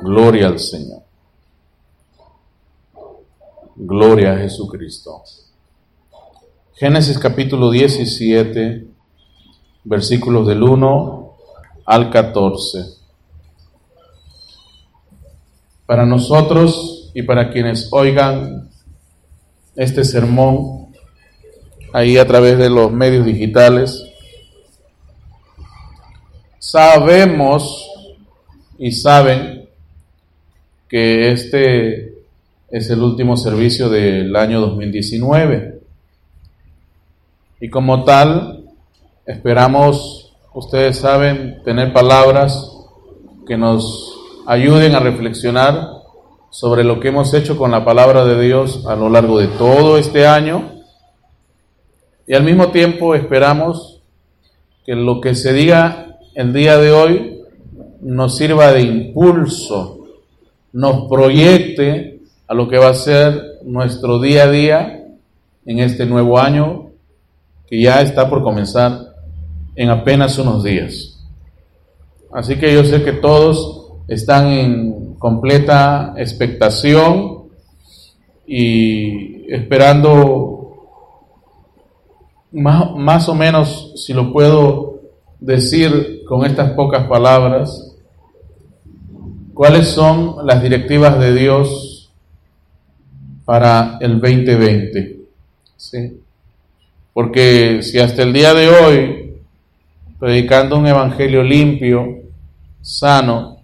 Gloria al Señor. Gloria a Jesucristo. Génesis capítulo 17, versículos del 1 al 14. Para nosotros y para quienes oigan este sermón ahí a través de los medios digitales, sabemos y saben que este es el último servicio del año 2019. Y como tal, esperamos, ustedes saben, tener palabras que nos ayuden a reflexionar sobre lo que hemos hecho con la palabra de Dios a lo largo de todo este año. Y al mismo tiempo esperamos que lo que se diga el día de hoy nos sirva de impulso, nos proyecte a lo que va a ser nuestro día a día en este nuevo año que ya está por comenzar en apenas unos días. Así que yo sé que todos están en completa expectación y esperando más, más o menos, si lo puedo decir con estas pocas palabras, cuáles son las directivas de Dios para el 2020. ¿Sí? Porque si hasta el día de hoy, predicando un evangelio limpio, sano,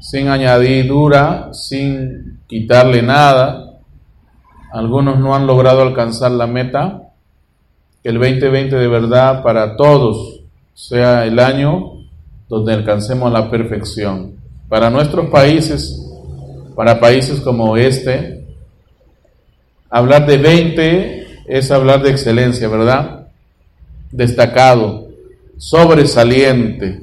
sin añadidura, sin quitarle nada, algunos no han logrado alcanzar la meta, que el 2020 de verdad para todos sea el año donde alcancemos la perfección. Para nuestros países, para países como este, hablar de 20 es hablar de excelencia, ¿verdad? Destacado, sobresaliente.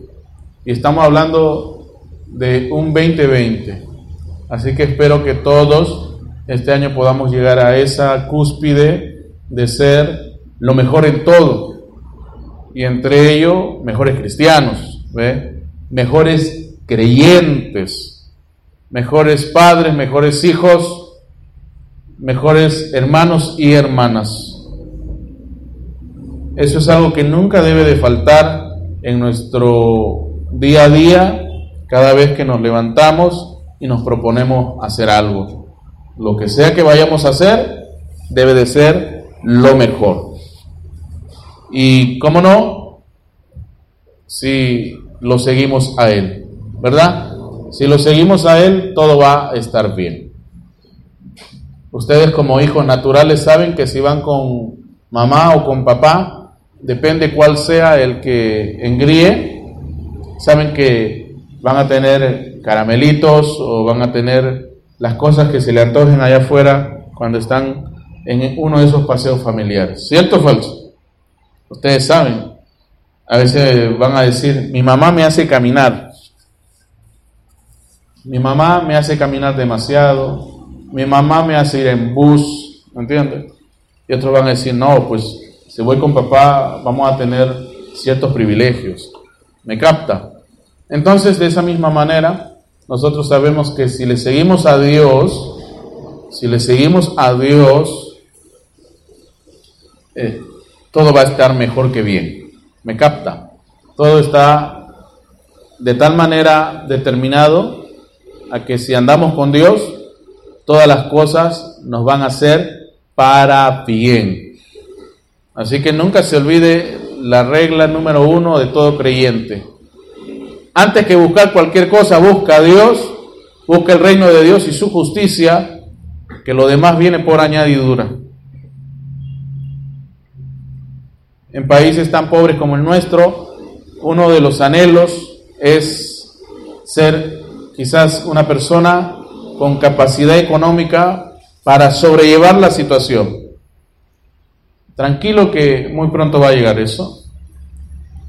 Y estamos hablando de un 2020. Así que espero que todos este año podamos llegar a esa cúspide de ser lo mejor en todo. Y entre ello, mejores cristianos, mejores creyentes, mejores padres, mejores hijos, mejores hermanos y hermanas. Eso es algo que nunca debe de faltar en nuestro día a día, cada vez que nos levantamos y nos proponemos hacer algo. Lo que sea que vayamos a hacer, debe de ser lo mejor. Y cómo no, si lo seguimos a Él, ¿verdad? Si lo seguimos a Él, todo va a estar bien. Ustedes como hijos naturales saben que si van con mamá o con papá, depende cuál sea el que engríe, saben que van a tener caramelitos o van a tener las cosas que se le antojen allá afuera cuando están en uno de esos paseos familiares. ¿Cierto o falso? Ustedes saben, a veces van a decir, mi mamá me hace caminar. Mi mamá me hace caminar demasiado. Mi mamá me hace ir en bus. ¿Entiendes? Y otros van a decir, no, pues si voy con papá vamos a tener ciertos privilegios. ¿Me capta? Entonces, de esa misma manera, nosotros sabemos que si le seguimos a Dios, si le seguimos a Dios, eh, todo va a estar mejor que bien. ¿Me capta? Todo está de tal manera determinado a que si andamos con Dios, todas las cosas nos van a ser para bien. Así que nunca se olvide la regla número uno de todo creyente. Antes que buscar cualquier cosa, busca a Dios, busca el reino de Dios y su justicia, que lo demás viene por añadidura. en países tan pobres como el nuestro, uno de los anhelos es ser quizás una persona con capacidad económica para sobrellevar la situación. Tranquilo que muy pronto va a llegar eso,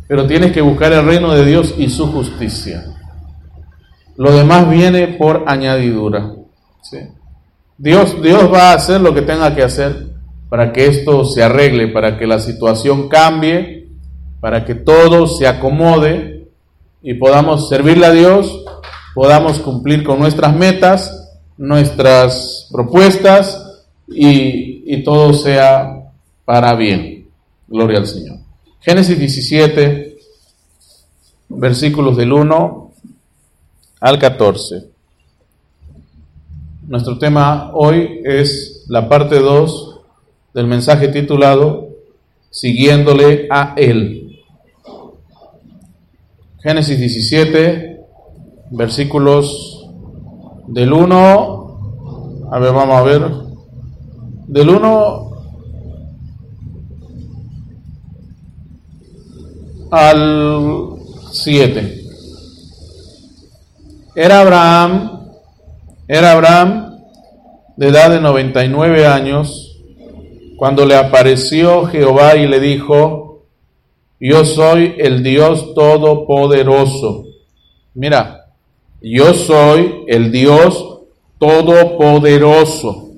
pero tienes que buscar el reino de Dios y su justicia. Lo demás viene por añadidura. Dios, Dios va a hacer lo que tenga que hacer para que esto se arregle, para que la situación cambie, para que todo se acomode y podamos servirle a Dios podamos cumplir con nuestras metas, nuestras propuestas y, todo sea para bien. Gloria al Señor. Génesis 17, versículos del 1 al 14. Nuestro tema hoy es la parte 2 del mensaje titulado Siguiéndole a Él. Génesis 17, versículos del 1, a ver, vamos a ver, del 1 al 7. Era Abraham, era Abraham de edad de 99 años cuando le apareció Jehová y le dijo, yo soy el Dios todopoderoso. Mira, yo soy el Dios todopoderoso.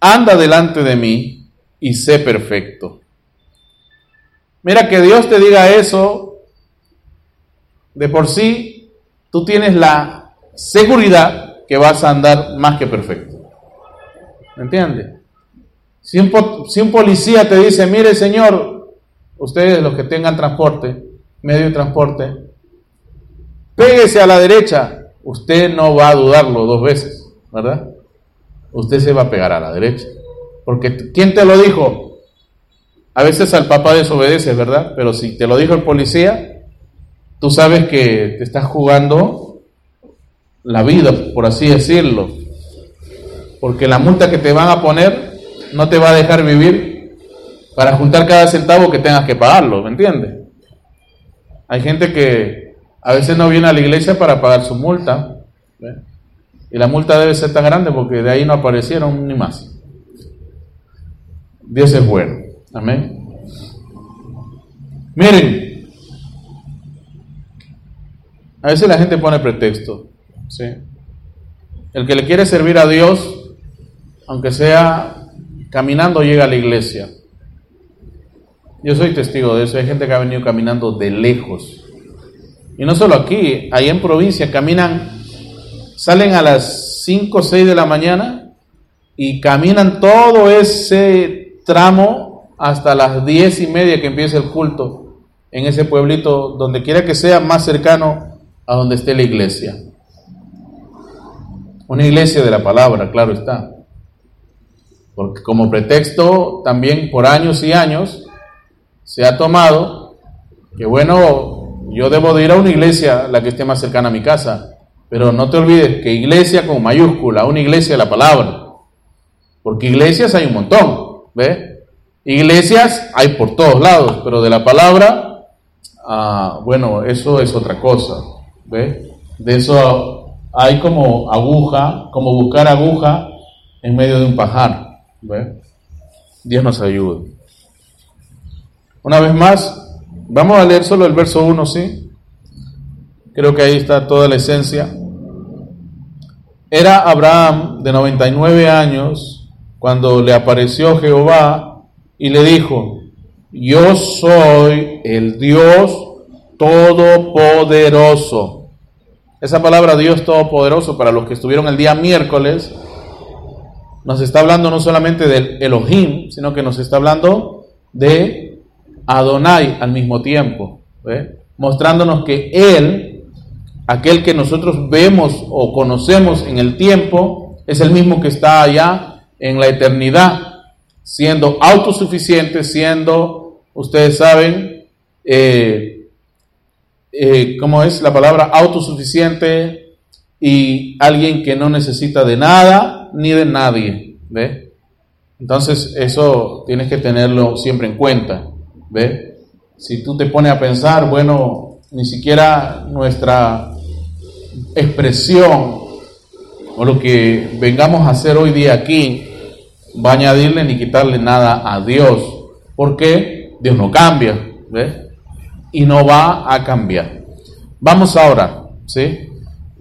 Anda delante de mí y sé perfecto. Mira que Dios te diga eso, de por sí, tú tienes la seguridad que vas a andar más que perfecto. ¿Me entiendes? Si un, policía te dice, mire señor, ustedes los que tengan transporte, medio de transporte, péguese a la derecha, usted no va a dudarlo dos veces, ¿verdad? Usted se va a pegar a la derecha. Porque ¿quién te lo dijo? A veces al papá desobedece, ¿verdad? Pero si te lo dijo el policía, tú sabes que te estás jugando la vida, por así decirlo. Porque la multa que te van a poner no te va a dejar vivir para juntar cada centavo que tengas que pagarlo, ¿me entiendes? Hay gente que a veces no viene a la iglesia para pagar su multa. Y la multa debe ser tan grande porque de ahí no aparecieron ni más. Dios es bueno. Amén. Miren, a veces la gente pone pretexto. El que le quiere servir a Dios, aunque sea caminando, llega a la iglesia. Yo soy testigo de eso. Hay gente que ha venido caminando de lejos. Y no solo aquí, ahí en provincia caminan, salen a las 5 o 6 de la mañana y caminan todo ese tramo hasta las diez y media que empiece el culto en ese pueblito, donde quiera que sea más cercano a donde esté la iglesia. Una iglesia de la palabra, claro está. Porque como pretexto también por años y años se ha tomado que bueno, yo debo de ir a una iglesia la que esté más cercana a mi casa, pero no te olvides que iglesia con mayúscula, una iglesia de la palabra. Porque iglesias hay un montón, ¿ves? Iglesias hay por todos lados, pero de la palabra, ah, bueno, eso es otra cosa. ¿ve? De eso hay como aguja, como buscar aguja en medio de un pajar. Dios nos ayude. Una vez más, vamos a leer solo el verso 1, ¿sí? Creo que ahí está toda la esencia. Era Abraham de 99 años cuando le apareció Jehová y le dijo, yo soy el Dios Todopoderoso. Esa palabra Dios Todopoderoso, para los que estuvieron el día miércoles, nos está hablando no solamente del Elohim, sino que nos está hablando de Adonai al mismo tiempo, mostrándonos que Él, aquel que nosotros vemos o conocemos en el tiempo, es el mismo que está allá en la eternidad siendo autosuficiente, siendo, ustedes saben, eh, eh, ¿cómo es la palabra? Autosuficiente y alguien que no necesita de nada ni de nadie. Entonces eso tienes que tenerlo siempre en cuenta, ¿ve? Si tú te pones a pensar, bueno, ni siquiera nuestra expresión o lo que vengamos a hacer hoy día aquí, va a añadirle ni quitarle nada a Dios. porque Dios no cambia, Y no va a cambiar. Vamos ahora, ¿sí?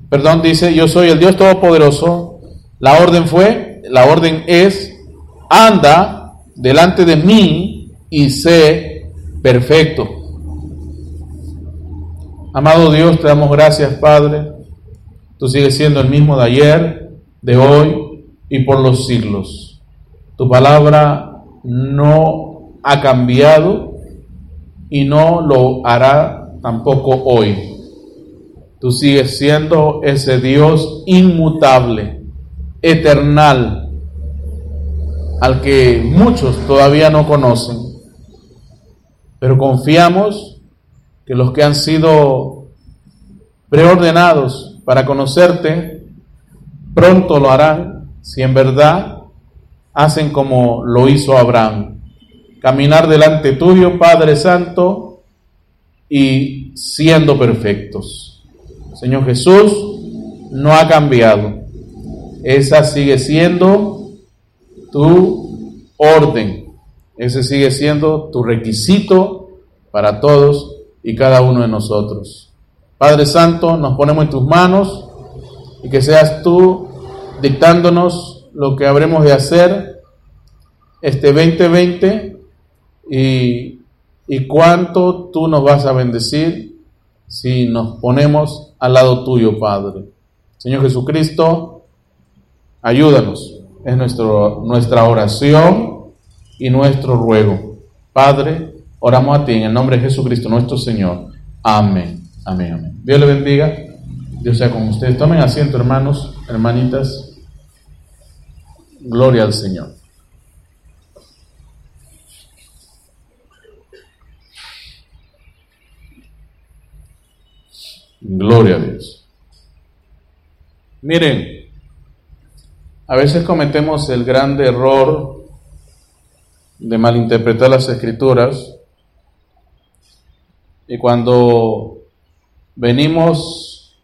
Perdón, dice, yo soy el Dios Todopoderoso. La orden fue, la orden es, anda delante de mí y sé perfecto. Amado Dios, te damos gracias, Padre, Tú sigues siendo el mismo de ayer, de hoy y por los siglos. Tu palabra no ha cambiado y no lo hará tampoco hoy. Tú sigues siendo ese Dios inmutable, eternal, al que muchos todavía no conocen. Pero confiamos que los que han sido preordenados para conocerte, pronto lo harán si en verdad hacen como lo hizo Abraham. Caminar delante tuyo, Padre Santo, y siendo perfectos. Señor Jesús no ha cambiado. Esa sigue siendo tu orden. Ese sigue siendo tu requisito para todos y cada uno de nosotros. Padre Santo, nos ponemos en tus manos y que seas tú dictándonos lo que habremos de hacer este 2020 y, y cuánto tú nos vas a bendecir si nos ponemos al lado tuyo, Padre. Señor Jesucristo, ayúdanos. Es nuestro, nuestra oración y nuestro ruego. Padre, oramos a ti en el nombre de Jesucristo nuestro Señor. Amén. Amén, amén. Dios le bendiga. Dios sea con ustedes. Tomen asiento, hermanos, hermanitas. Gloria al Señor. Gloria a Dios. Miren, a veces cometemos el grande error de malinterpretar las escrituras. Y cuando venimos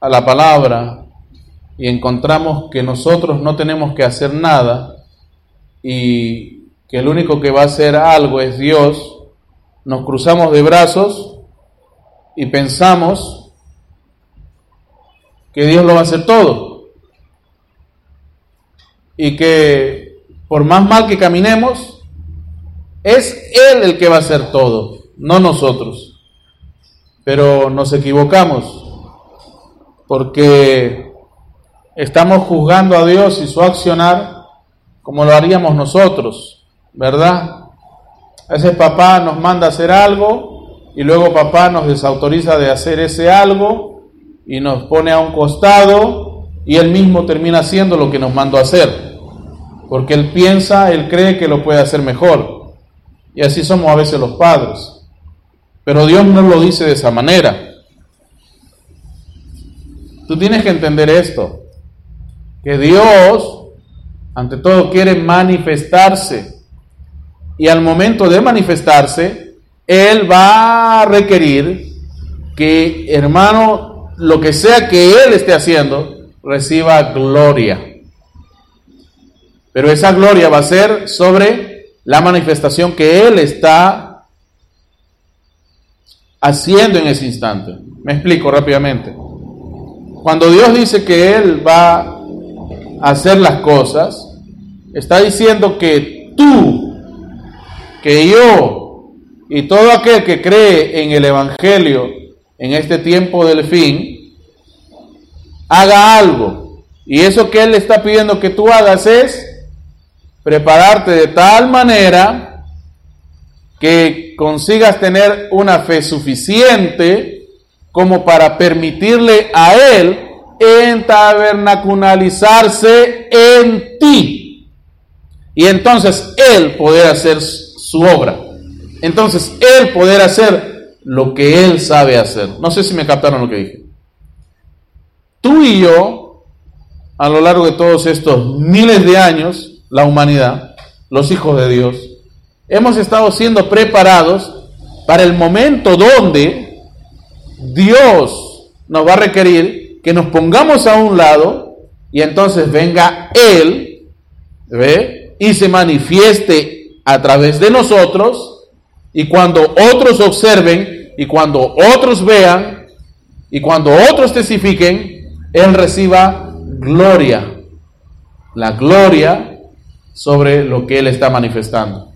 a la palabra y encontramos que nosotros no tenemos que hacer nada y que el único que va a hacer algo es Dios, nos cruzamos de brazos y pensamos que Dios lo va a hacer todo. Y que por más mal que caminemos, es Él el que va a hacer todo, no nosotros. Pero nos equivocamos porque estamos juzgando a Dios y su accionar como lo haríamos nosotros, ¿verdad? A veces papá nos manda a hacer algo y luego papá nos desautoriza de hacer ese algo y nos pone a un costado y él mismo termina haciendo lo que nos mandó a hacer. Porque él piensa, él cree que lo puede hacer mejor. Y así somos a veces los padres. Pero Dios no lo dice de esa manera. Tú tienes que entender esto, que Dios, ante todo, quiere manifestarse. Y al momento de manifestarse, Él va a requerir que, hermano, lo que sea que Él esté haciendo, reciba gloria. Pero esa gloria va a ser sobre la manifestación que Él está haciendo en ese instante. Me explico rápidamente. Cuando Dios dice que Él va a hacer las cosas, está diciendo que tú, que yo y todo aquel que cree en el Evangelio en este tiempo del fin, haga algo. Y eso que Él está pidiendo que tú hagas es prepararte de tal manera que consigas tener una fe suficiente como para permitirle a Él entabernaculizarse en ti. Y entonces Él poder hacer su obra. Entonces Él poder hacer lo que Él sabe hacer. No sé si me captaron lo que dije. Tú y yo, a lo largo de todos estos miles de años, la humanidad, los hijos de Dios, hemos estado siendo preparados para el momento donde Dios nos va a requerir que nos pongamos a un lado y entonces venga Él ¿ve? y se manifieste a través de nosotros y cuando otros observen y cuando otros vean y cuando otros testifiquen, Él reciba gloria, la gloria sobre lo que Él está manifestando.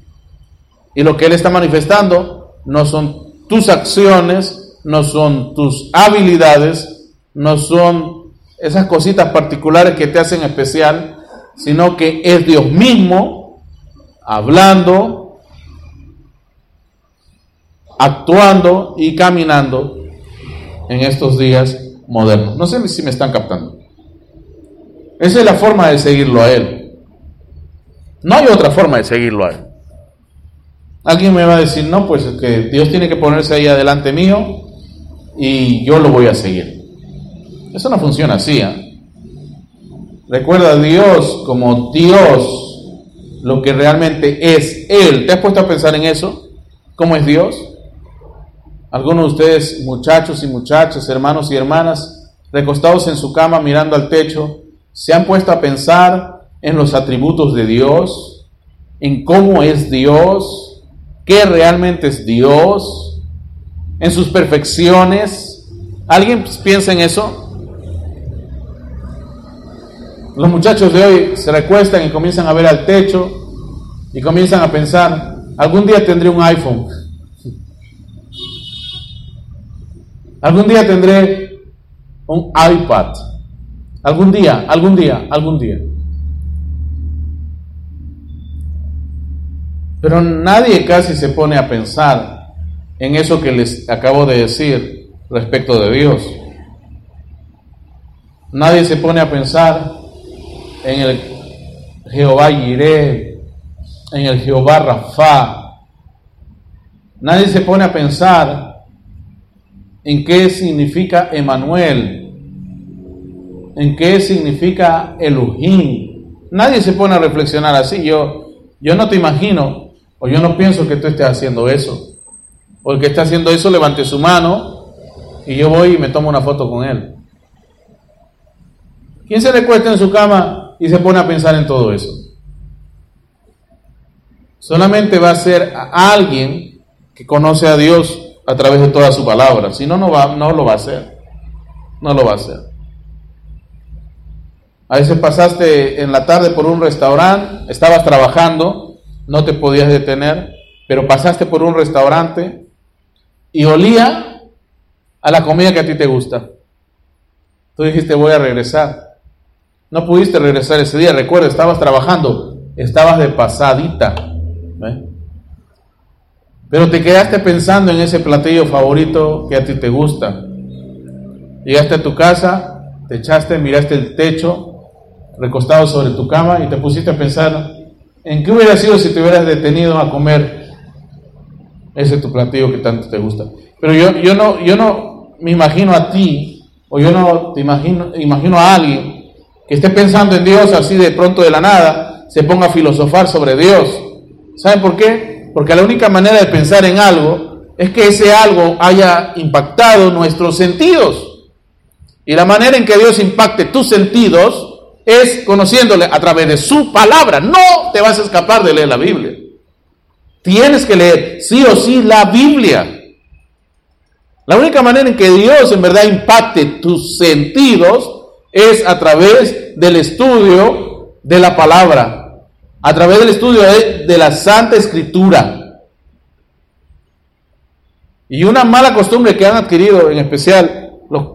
Y lo que Él está manifestando no son tus acciones, no son tus habilidades, no son esas cositas particulares que te hacen especial, sino que es Dios mismo hablando, actuando y caminando en estos días modernos. No sé si me están captando. Esa es la forma de seguirlo a Él. No hay otra forma de seguirlo a. Alguien me va a decir, no, pues que Dios tiene que ponerse ahí adelante mío y yo lo voy a seguir. Eso no funciona así. ¿eh? Recuerda a Dios como Dios, lo que realmente es Él. ¿Te has puesto a pensar en eso? ¿Cómo es Dios? Algunos de ustedes, muchachos y muchachas, hermanos y hermanas, recostados en su cama mirando al techo, se han puesto a pensar en los atributos de Dios, en cómo es Dios, qué realmente es Dios, en sus perfecciones. ¿Alguien piensa en eso? Los muchachos de hoy se recuestan y comienzan a ver al techo y comienzan a pensar, algún día tendré un iPhone, algún día tendré un iPad, algún día, algún día, algún día. Pero nadie casi se pone a pensar en eso que les acabo de decir respecto de Dios. Nadie se pone a pensar en el Jehová Jireh, en el Jehová Rafa. Nadie se pone a pensar en qué significa Emanuel, en qué significa Elohim. Nadie se pone a reflexionar así. Yo, yo no te imagino, o yo no pienso que tú estés haciendo eso. O el que está haciendo eso levante su mano y yo voy y me tomo una foto con él. ¿Quién se le cuesta en su cama y se pone a pensar en todo eso. Solamente va a ser alguien que conoce a Dios a través de toda su palabra. Si no, no, va, no lo va a hacer. No lo va a hacer. A veces pasaste en la tarde por un restaurante, estabas trabajando, no te podías detener, pero pasaste por un restaurante y olía a la comida que a ti te gusta. Tú dijiste, voy a regresar. No pudiste regresar ese día, recuerda, estabas trabajando, estabas de pasadita. Pero te quedaste pensando en ese platillo favorito que a ti te gusta. Llegaste a tu casa, te echaste, miraste el techo, recostado sobre tu cama y te pusiste a pensar en qué hubiera sido si te hubieras detenido a comer ese tu platillo que tanto te gusta. Pero yo, yo, no, yo no me imagino a ti, o yo no te imagino, imagino a alguien que esté pensando en Dios así de pronto de la nada, se ponga a filosofar sobre Dios. ¿Saben por qué? Porque la única manera de pensar en algo es que ese algo haya impactado nuestros sentidos. Y la manera en que Dios impacte tus sentidos es conociéndole a través de su palabra. No te vas a escapar de leer la Biblia. Tienes que leer sí o sí la Biblia. La única manera en que Dios en verdad impacte tus sentidos es a través del estudio de la palabra, a través del estudio de, la Santa Escritura. Y una mala costumbre que han adquirido, en especial los,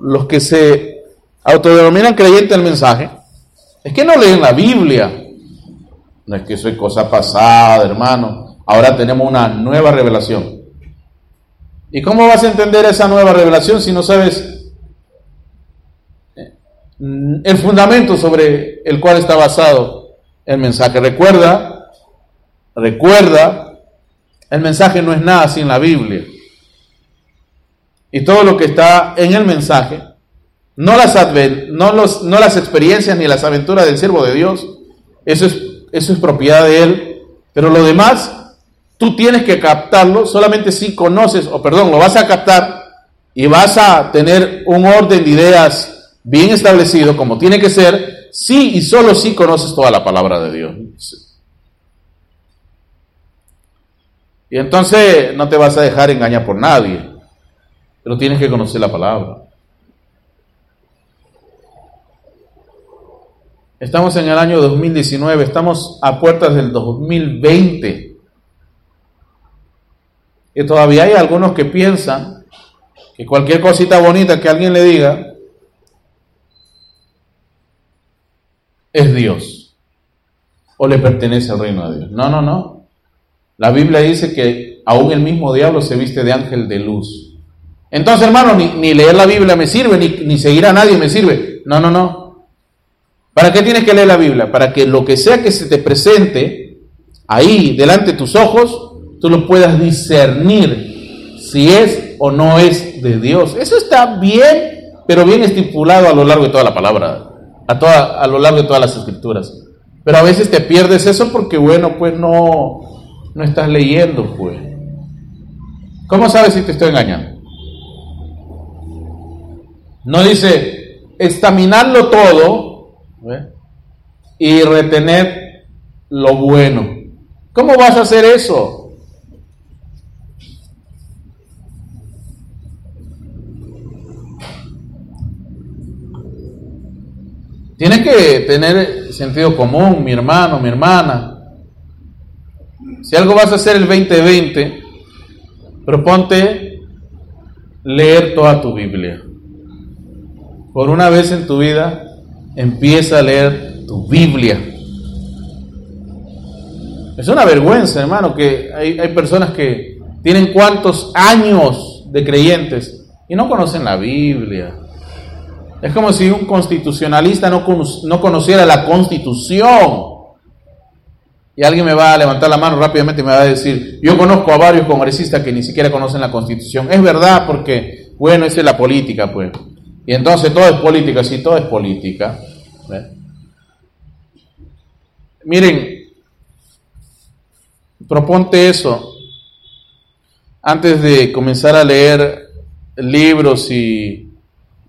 los que se autodenominan creyentes del mensaje, es que no leen la Biblia. No es que soy cosa pasada, hermano. Ahora tenemos una nueva revelación. ¿Y cómo vas a entender esa nueva revelación si no sabes Mm, el fundamento sobre el cual está basado el mensaje. Recuerda, recuerda, el mensaje no es nada sin la Biblia. Y todo lo que está en el mensaje, no las, no, los, no las experiencias ni las aventuras del siervo de Dios, eso es, eso es propiedad de Él. Pero lo demás, tú tienes que captarlo solamente si conoces, o perdón, lo vas a captar y vas a tener un orden de ideas bien establecido, como tiene que ser, sí y solo si conoces toda la palabra de Dios. Y entonces no te vas a dejar engañar por nadie, pero tienes que conocer la palabra. Estamos en el año 2019, estamos a puertas del 2020. Y todavía hay algunos que piensan que cualquier cosita bonita que alguien le diga es Dios o le pertenece al reino de Dios. No, no, no. La Biblia dice que aún el mismo diablo se viste de ángel de luz. Entonces, hermano, ni, leer la Biblia me sirve, ni, ni seguir a nadie me sirve. No, no, no. ¿Para qué tienes que leer la Biblia? Para que lo que sea que se te presente ahí, delante de tus ojos, tú lo puedas discernir si es o no es de Dios. Eso está bien, pero bien estipulado a lo largo de toda la palabra, a, toda, a lo largo de todas las escrituras. Pero a veces te pierdes eso porque, bueno, pues no, no estás leyendo, pues. ¿Cómo sabes si te estoy engañando? No dice estaminarlo todo y retener lo bueno. ¿Cómo vas a hacer eso? Tienes que tener sentido común, mi hermano, mi hermana. Si algo vas a hacer el 2020, proponte leer toda tu Biblia. Por una vez en tu vida, empieza a leer tu Biblia. Es una vergüenza, hermano, que hay, hay personas que tienen cuantos años de creyentes y no conocen la Biblia. Es como si un constitucionalista no, no conociera la constitución. Y alguien me va a levantar la mano rápidamente y me va a decir, yo conozco a varios congresistas que ni siquiera conocen la constitución. Es verdad porque, bueno, esa es la política, pues. Y entonces todo es política, sí, todo es política. Miren, proponte eso antes de comenzar a leer libros y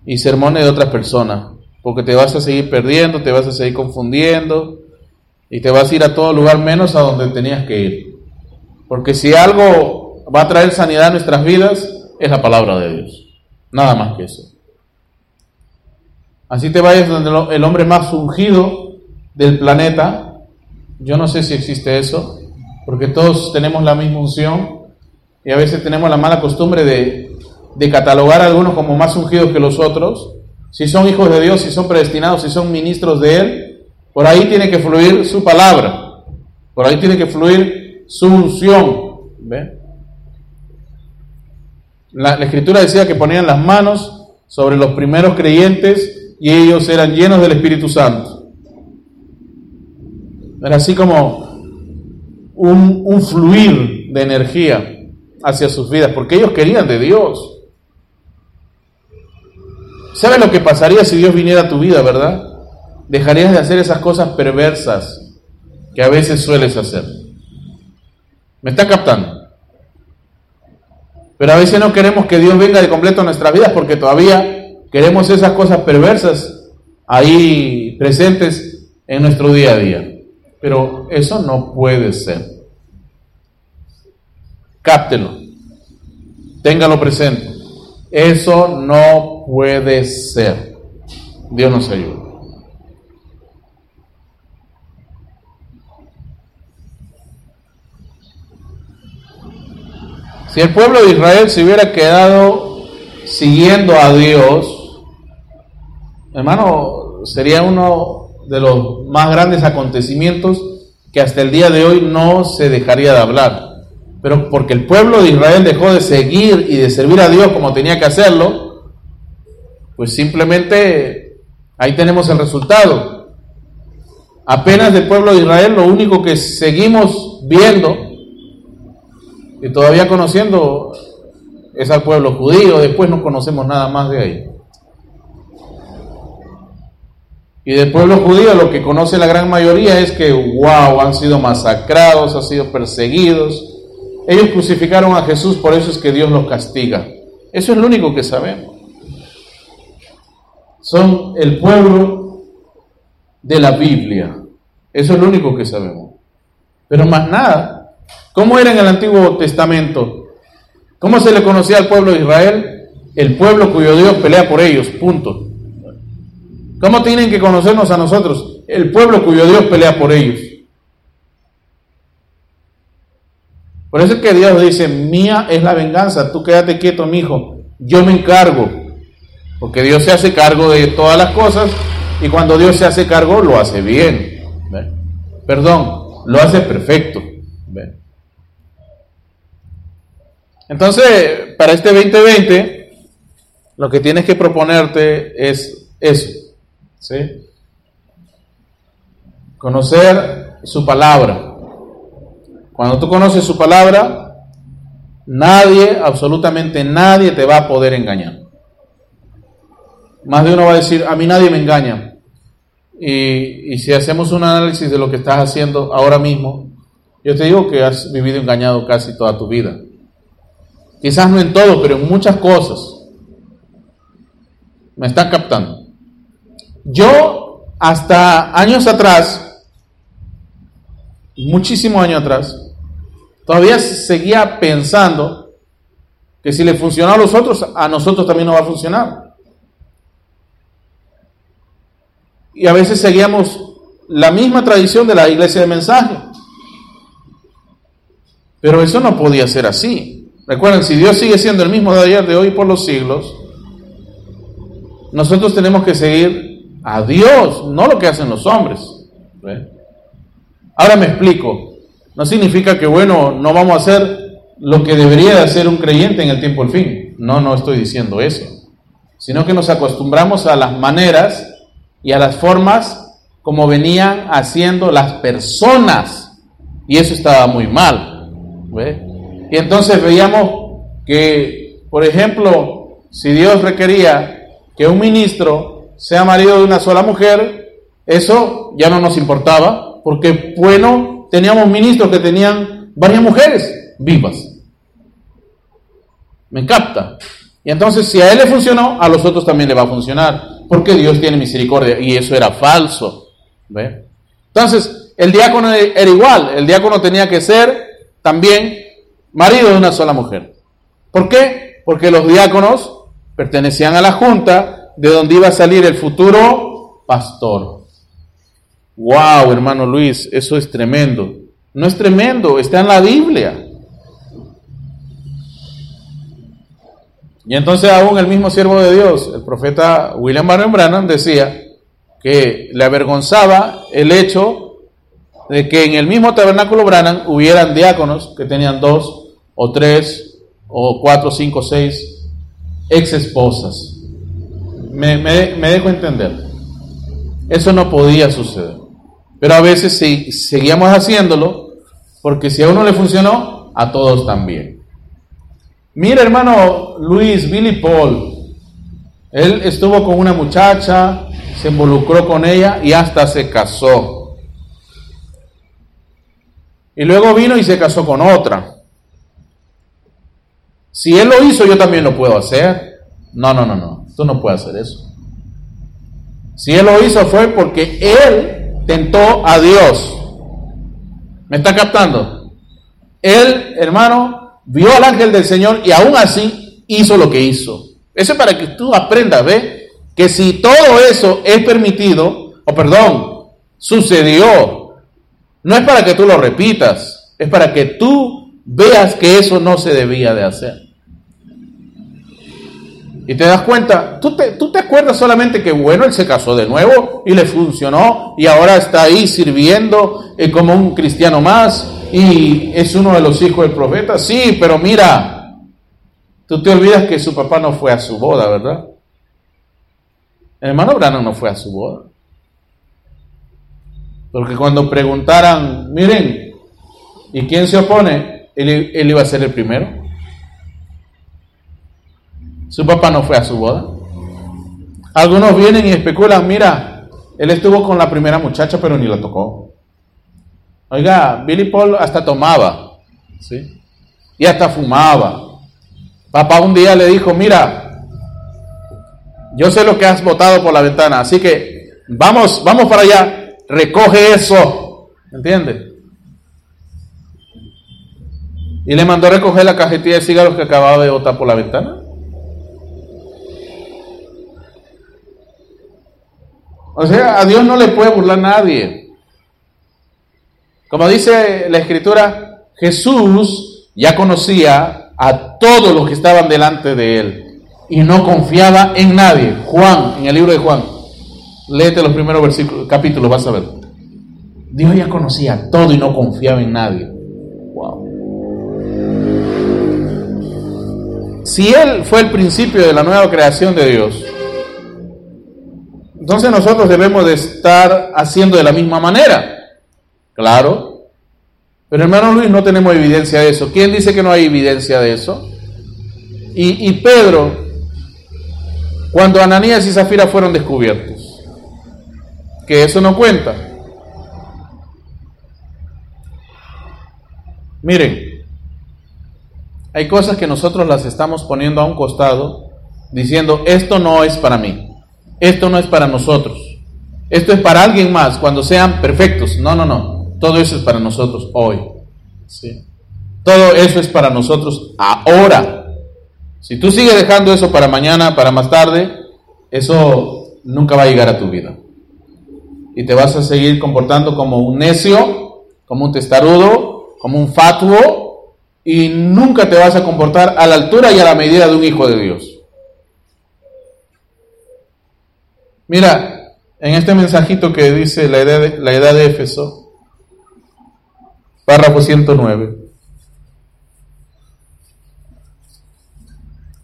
y sermones de otras personas, porque te vas a seguir perdiendo, te vas a seguir confundiendo y te vas a ir a todo lugar menos a donde tenías que ir. Porque si algo va a traer sanidad a nuestras vidas, es la palabra de Dios. Nada más que eso. Así te vayas donde el hombre más ungido del planeta. Yo no sé si existe eso, porque todos tenemos la misma unción y a veces tenemos la mala costumbre de catalogar a algunos como más ungidos que los otros, si son hijos de Dios, si son predestinados, si son ministros de Él, por ahí tiene que fluir su palabra, por ahí tiene que fluir su unción. La, escritura decía que ponían las manos sobre los primeros creyentes y ellos eran llenos del Espíritu Santo. Era así como un, un fluir de energía hacia sus vidas, porque ellos querían de Dios. ¿Sabes lo que pasaría si Dios viniera a tu vida, verdad? Dejarías de hacer esas cosas perversas que a veces sueles hacer. ¿Me está captando? Pero a veces no queremos que Dios venga de completo a nuestras vidas porque todavía queremos esas cosas perversas ahí presentes en nuestro día a día. Pero eso no puede ser. Cáptelo. Téngalo presente. Eso no puede ser. Dios nos ayude. Si el pueblo de Israel se hubiera quedado siguiendo a Dios, hermano, sería uno de los más grandes acontecimientos que hasta el día de hoy no se dejaría de hablar. Pero porque el pueblo de Israel dejó de seguir y de servir a Dios como tenía que hacerlo, pues simplemente ahí tenemos el resultado. Apenas del pueblo de Israel lo único que seguimos viendo y todavía conociendo es al pueblo judío, después no conocemos nada más de ahí. Y del pueblo judío lo que conoce la gran mayoría es que, wow, han sido masacrados, han sido perseguidos, ellos crucificaron a Jesús, por eso es que Dios los castiga. Eso es lo único que sabemos. Son el pueblo de la Biblia. Eso es lo único que sabemos. Pero más nada. ¿Cómo era en el Antiguo Testamento? ¿Cómo se le conocía al pueblo de Israel? El pueblo cuyo Dios pelea por ellos. Punto. ¿Cómo tienen que conocernos a nosotros? El pueblo cuyo Dios pelea por ellos. Por eso es que Dios dice, mía es la venganza, tú quédate quieto, mi hijo, yo me encargo. Porque Dios se hace cargo de todas las cosas Y cuando Dios se hace cargo, lo hace bien. Perdón, lo hace perfecto. Entonces, para este 2020, lo que tienes que proponerte es eso. ¿Sí? Conocer su palabra. Cuando tú conoces su palabra, nadie, absolutamente nadie te va a poder engañar. Más de uno va a decir, a mí nadie me engaña. Y, y si hacemos un análisis de lo que estás haciendo ahora mismo, yo te digo que has vivido engañado casi toda tu vida. Quizás no en todo, pero en muchas cosas. Me están captando. Yo, hasta años atrás, muchísimos años atrás, todavía seguía pensando que si le funcionó a los otros, a nosotros también nos va a funcionar. Y a veces seguíamos la misma tradición de la iglesia de mensaje. Pero eso no podía ser así. Recuerden, si Dios sigue siendo el mismo de ayer, de hoy por los siglos, nosotros tenemos que seguir a Dios, no lo que hacen los hombres. Ahora me explico. No significa que, bueno, no vamos a hacer lo que debería de hacer un creyente en el tiempo del fin. No, no estoy diciendo eso. Sino que nos acostumbramos a las maneras y a las formas como venían haciendo las personas. Y eso estaba muy mal. Y entonces veíamos que, por ejemplo, si Dios requería que un ministro sea marido de una sola mujer, eso ya no nos importaba, porque bueno, teníamos ministros que tenían varias mujeres vivas. ¿Me capta? Y entonces si a él le funcionó, a los otros también le va a funcionar, porque Dios tiene misericordia, y eso era falso. ¿Ve? Entonces, el diácono era igual, el diácono tenía que ser también marido de una sola mujer. ¿Por qué? Porque los diáconos pertenecían a la junta de donde iba a salir el futuro pastor. Wow, hermano Luis, eso es tremendo. No es tremendo, está en la Biblia. Y entonces aún el mismo siervo de Dios, el profeta William Barron Branham, decía que le avergonzaba el hecho de que en el mismo tabernáculo Branham hubieran diáconos que tenían dos o tres, o cuatro, cinco, seis ex esposas. Me, me, dejo entender. Eso no podía suceder. Pero a veces sí, seguíamos haciéndolo, porque si a uno le funcionó, a todos también. Mira, hermano Luis, Billy Paul, él estuvo con una muchacha, se involucró con ella y hasta se casó. Y luego vino y se casó con otra. Si Él lo hizo, yo también lo puedo hacer. No, no, no, no. Tú no puedes hacer eso. Si Él lo hizo fue porque Él tentó a Dios. ¿Me está captando? Él, hermano, vio al ángel del Señor y aún así hizo lo que hizo. Eso es para que tú aprendas, ¿ve? Que si todo eso es permitido, o perdón, sucedió, no es para que tú lo repitas, es para que tú veas que eso no se debía de hacer. Y te das cuenta, ¿tú te, tú te acuerdas solamente que, bueno, él se casó de nuevo y le funcionó y ahora está ahí sirviendo eh, como un cristiano más y es uno de los hijos del profeta. Sí, pero mira, tú te olvidas que su papá no fue a su boda, ¿verdad? El hermano Brano no fue a su boda. Porque cuando preguntaran, miren, ¿y quién se opone? Él, él iba a ser el primero. Su papá no fue a su boda. Algunos vienen y especulan, mira, él estuvo con la primera muchacha pero ni la tocó. Oiga, Billy Paul hasta tomaba, ¿sí? Y hasta fumaba. Papá un día le dijo, mira, yo sé lo que has botado por la ventana, así que vamos, vamos para allá, recoge eso, ¿entiendes? Y le mandó a recoger la cajetilla de cigarros que acababa de botar por la ventana. O sea, a Dios no le puede burlar nadie. Como dice la escritura, Jesús ya conocía a todos los que estaban delante de él y no confiaba en nadie. Juan, en el libro de Juan. Léete los primeros versículos, capítulos, vas a ver. Dios ya conocía todo y no confiaba en nadie. Wow. Si Él fue el principio de la nueva creación de Dios, entonces nosotros debemos de estar haciendo de la misma manera. Claro. Pero hermano Luis, no tenemos evidencia de eso. ¿Quién dice que no hay evidencia de eso? Y, y Pedro, cuando Ananías y Zafira fueron descubiertos, que eso no cuenta. Miren, hay cosas que nosotros las estamos poniendo a un costado diciendo, esto no es para mí, esto no es para nosotros, esto es para alguien más, cuando sean perfectos. No, no, no, todo eso es para nosotros hoy. ¿sí? Todo eso es para nosotros ahora. Si tú sigues dejando eso para mañana, para más tarde, eso nunca va a llegar a tu vida. Y te vas a seguir comportando como un necio, como un testarudo, como un fatuo, y nunca te vas a comportar a la altura y a la medida de un hijo de Dios. Mira, en este mensajito que dice la edad de, la edad de Éfeso, párrafo 109.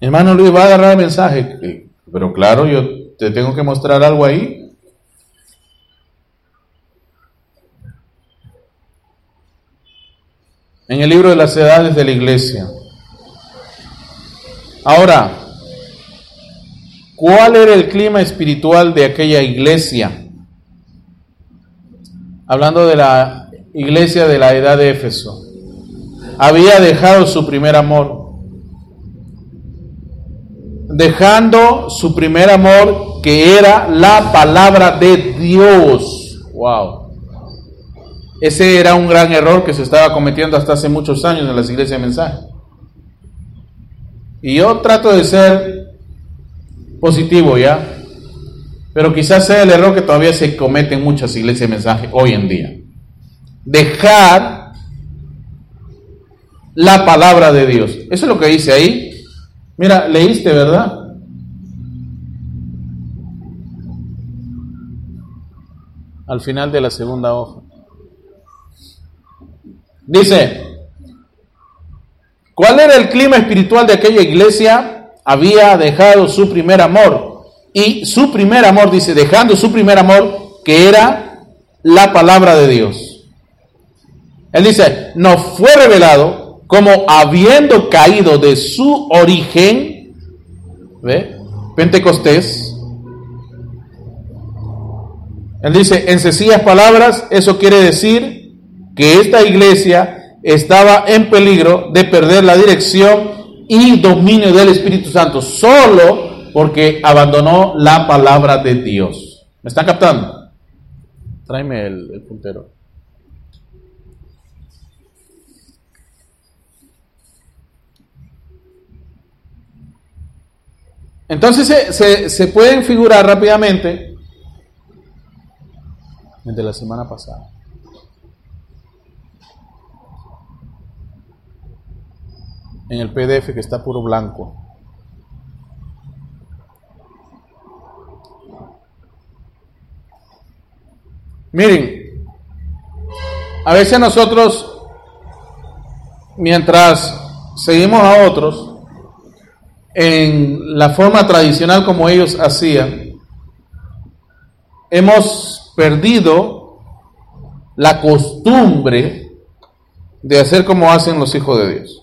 Hermano Luis va a agarrar el mensaje, pero claro, yo te tengo que mostrar algo ahí. En el libro de las edades de la iglesia. Ahora, ¿cuál era el clima espiritual de aquella iglesia? Hablando de la iglesia de la edad de Éfeso. Había dejado su primer amor dejando su primer amor, que era la palabra de Dios. Wow. Ese era un gran error que se estaba cometiendo hasta hace muchos años en las iglesias de. Y yo trato de ser positivo ya, pero quizás sea el error que todavía se comete en muchas iglesias de mensaje hoy en día. Dejar la palabra de Dios. Eso es lo que dice ahí. Mira, leíste, ¿verdad? Al final de la segunda hoja. Dice, ¿cuál era el clima espiritual de aquella iglesia? Había dejado su primer amor. Y su primer amor, dice, dejando su primer amor, que era la palabra de Dios. Él dice, no fue revelado como habiendo caído de su origen, ¿ve? Pentecostés. Él dice, en sencillas palabras, eso quiere decir que esta iglesia estaba en peligro de perder la dirección y dominio del Espíritu Santo solo porque abandonó la palabra de Dios. ¿Me están captando? Tráeme el, puntero. Entonces se, se, pueden figurar rápidamente el de la semana pasada. En el PDF que está puro blanco. Miren, a veces nosotros, mientras seguimos a otros, en la forma tradicional como ellos hacían, hemos perdido la costumbre de hacer como hacen los hijos de Dios.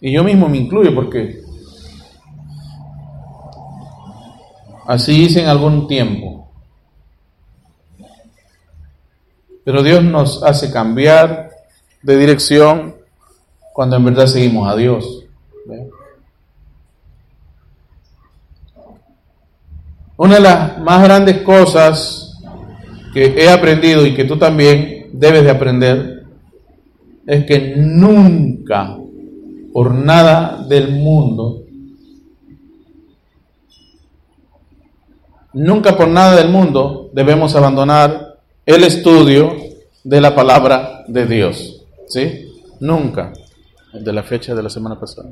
Y yo mismo me incluyo porque así hice en algún tiempo. Pero Dios nos hace cambiar de dirección cuando en verdad seguimos a Dios. Una de las más grandes cosas que he aprendido y que tú también debes de aprender es que nunca, por nada del mundo. Nunca por nada del mundo debemos abandonar el estudio de la palabra de Dios. ¿Sí? Nunca. De la fecha de la semana pasada.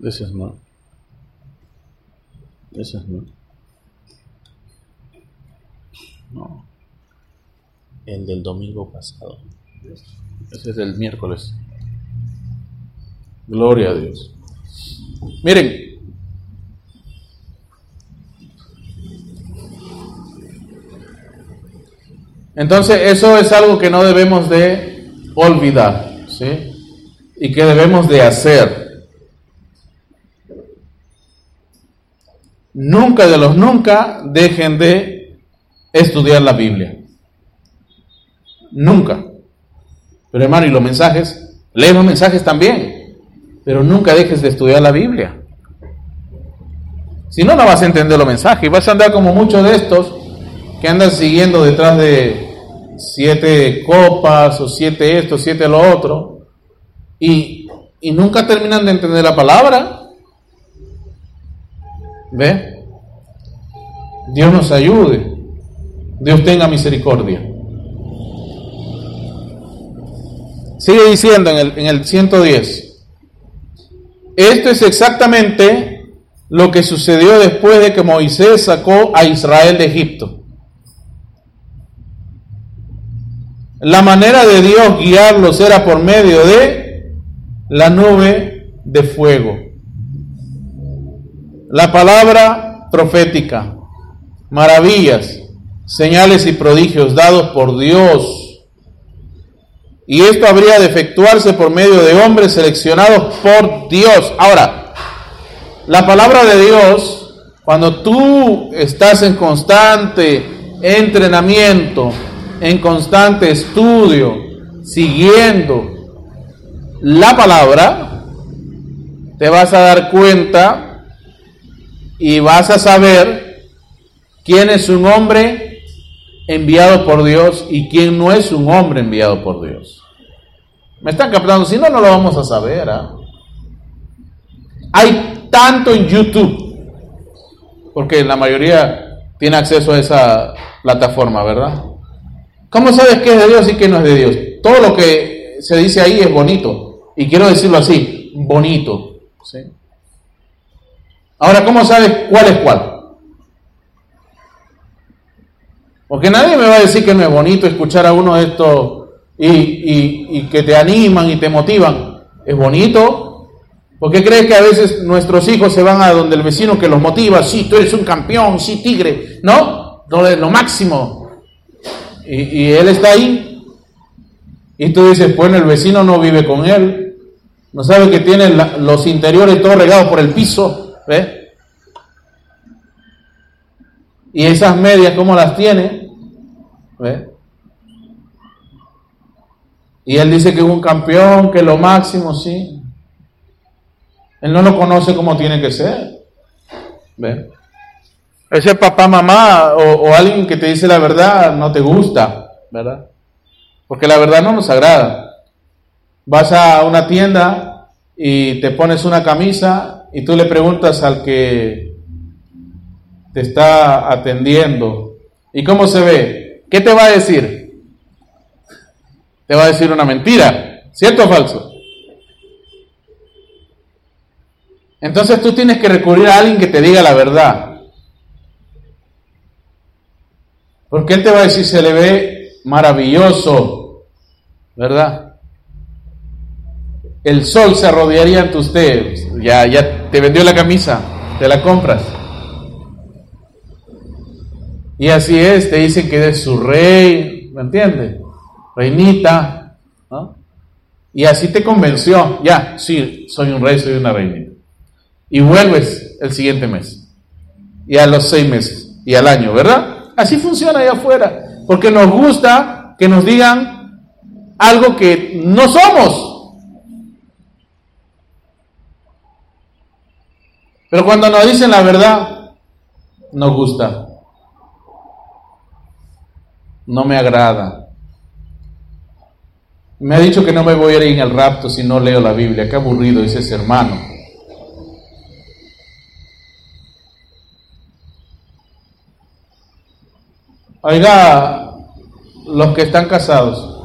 This is not. This is not. No. El del domingo pasado. Ese es del miércoles. Gloria a Dios. Miren. Entonces eso es algo que no debemos de olvidar, ¿sí? Y que debemos de hacer. Nunca de los nunca dejen de estudiar la Biblia. Nunca. Pero hermano, ¿y los mensajes? Lee los mensajes también. Pero nunca dejes de estudiar la Biblia. Si no, no vas a entender los mensajes. Y vas a andar como muchos de estos que andan siguiendo detrás de siete copas o siete esto, siete lo otro. Y, y nunca terminan de entender la palabra. ¿Ve? Dios nos ayude. Dios tenga misericordia. Sigue diciendo en el, en el 110. Esto es exactamente lo que sucedió después de que Moisés sacó a Israel de Egipto. La manera de Dios guiarlos era por medio de la nube de fuego. La palabra profética, maravillas, señales y prodigios dados por Dios y esto habría de efectuarse por medio de hombres seleccionados por Dios. Ahora, la palabra de Dios, cuando tú estás en constante entrenamiento, en constante estudio, siguiendo la palabra, te vas a dar cuenta y vas a saber quién es un hombre enviado por Dios y quién no es un hombre enviado por Dios. ¿Me están captando? Si no, no lo vamos a saber. ¿ah? Hay tanto en YouTube, porque la mayoría tiene acceso a esa plataforma, ¿verdad? ¿Cómo sabes qué es de Dios y qué no es de Dios? Todo lo que se dice ahí es bonito. Y quiero decirlo así, bonito. Ahora, ¿cómo sabes cuál es cuál? Porque nadie me va a decir que no es bonito escuchar a uno de estos y, que te animan y te motivan. Es bonito. ¿Por qué crees que a veces nuestros hijos se van a donde el vecino que los motiva? Sí, tú eres un campeón, sí, tigre. ¿No? Lo, lo máximo. Y, él está ahí. Y tú dices, bueno, el vecino no vive con él. No sabe que tiene los interiores todos regados por el piso. ¿Ves? Y esas medias, ¿cómo las tiene? Y él dice que es un campeón, que lo máximo, sí. Él no lo conoce como tiene que ser. ¿Ve? Ese papá, mamá o, o, alguien que te dice la verdad no te gusta, ¿verdad? Porque la verdad no nos agrada. Vas a una tienda y te pones una camisa y tú le preguntas al que te está atendiendo. ¿Y cómo se ve? ¿Qué te va a decir? Te va a decir una mentira, ¿cierto o falso? Entonces tú tienes que recurrir a alguien que te diga la verdad. Porque él te va a decir, se le ve maravilloso, ¿verdad? El sol se arrodllaría ante usted. Ya, ya te vendió la camisa, te la compras. Y así es, te dicen que eres su rey, ¿me entiendes? Reinita. Y así te convenció, ya, sí, soy un rey, soy una reinita. Y vuelves el siguiente mes, y a los seis meses, y al año, ¿verdad? Así funciona allá afuera, porque nos gusta que nos digan algo que no somos. Pero cuando nos dicen la verdad, nos gusta no me agrada. Me ha dicho que no me voy a ir en el rapto si no leo la Biblia. Qué aburrido, dice ese hermano. Oiga, los que están casados.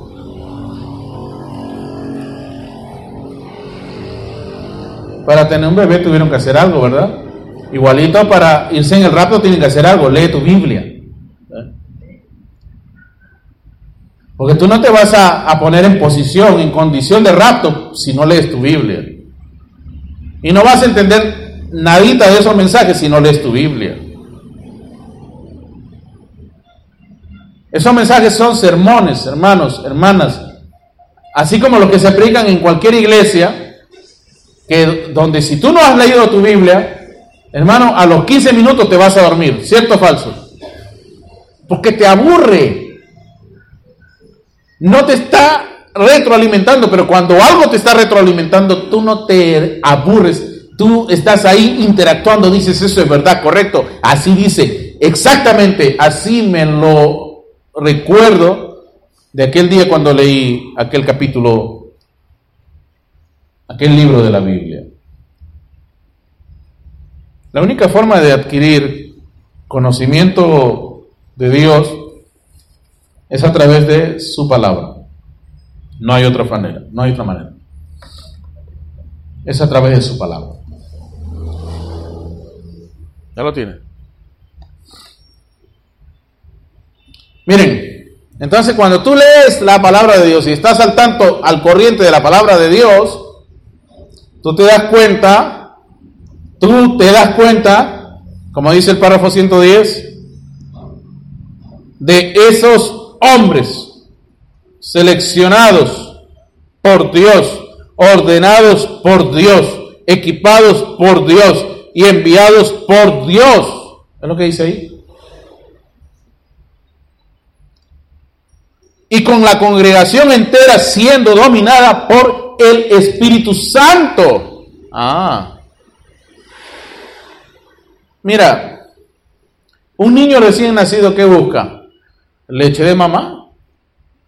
para tener un bebé tuvieron que hacer algo, ¿verdad? Igualito para irse en el rapto tienen que hacer algo, lee tu Biblia. Porque tú no te vas a, poner en posición, en condición de rapto, si no lees tu Biblia. Y no vas a entender nadita de esos mensajes si no lees tu Biblia. Esos mensajes son sermones, hermanos, hermanas, así como los que se predican en cualquier iglesia, que donde si tú no has leído tu Biblia, hermano, a los 15 minutos te vas a dormir, ¿cierto o falso? Porque te aburre. No te está retroalimentando, pero cuando algo te está retroalimentando, tú no te aburres, tú estás ahí interactuando, dices, eso es verdad, correcto, así dice, exactamente, así me lo recuerdo de aquel día cuando leí aquel capítulo, aquel libro de la Biblia. La única forma de adquirir conocimiento de Dios es a través de su palabra. No hay otra manera, no hay otra manera. Es a través de su palabra. Ya lo tiene. Miren, entonces cuando tú lees la palabra de Dios y estás al tanto, al corriente de la palabra de Dios, tú te das cuenta, tú te das cuenta, como dice el párrafo 110, de esos hombres seleccionados por Dios, ordenados por Dios, equipados por Dios y enviados por Dios. ¿Es lo que dice ahí? y con la congregación entera siendo dominada por el Espíritu Santo. Ah. Mira, un niño recién nacido, ¿qué busca? Leche de mamá.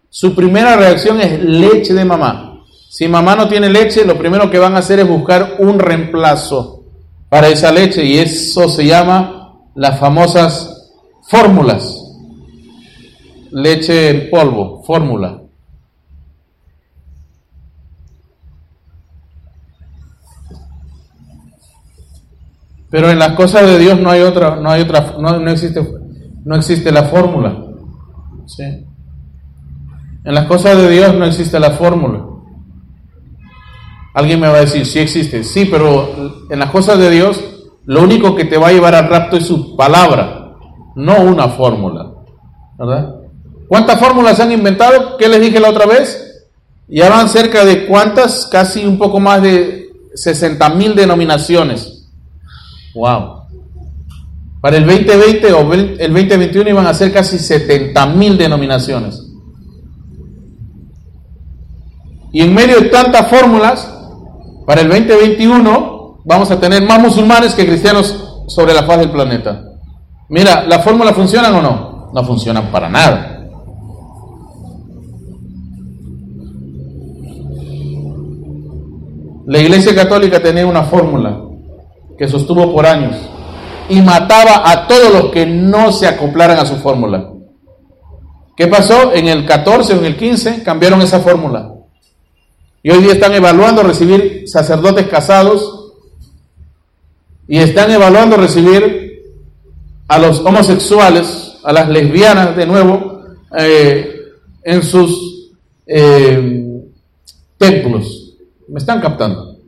Su primera reacción es leche de mamá. Si mamá no tiene leche, lo primero que van a hacer es buscar un reemplazo para esa leche y eso se llama las famosas fórmulas leche en polvo, fórmula. Pero en las cosas de Dios no hay otra, no hay otra, no, existe, no existe la fórmula. ¿Sí? En las cosas de Dios no existe la fórmula. Alguien me va a decir, sí existe, sí, pero en las cosas de Dios lo único que te va a llevar al rapto es su palabra, no una fórmula. ¿Verdad? ¿Cuántas fórmulas se han inventado? ¿Qué les dije la otra vez? Ya van cerca de cuántas, casi un poco más de 60 mil denominaciones. ¡Wow! Para el 2020 o el 2021 iban a ser casi 70 mil denominaciones. Y en medio de tantas fórmulas, para el 2021 vamos a tener más musulmanes que cristianos sobre la faz del planeta. Mira, ¿las fórmulas funcionan o no? No funcionan para nada. La Iglesia Católica tenía una fórmula que sostuvo por años y mataba a todos los que no se acoplaran a su fórmula. ¿Qué pasó? En el 14 o en el 15 cambiaron esa fórmula. Y hoy día están evaluando recibir sacerdotes casados y están evaluando recibir a los homosexuales, a las lesbianas de nuevo, eh, en sus eh, templos. ¿Me están captando?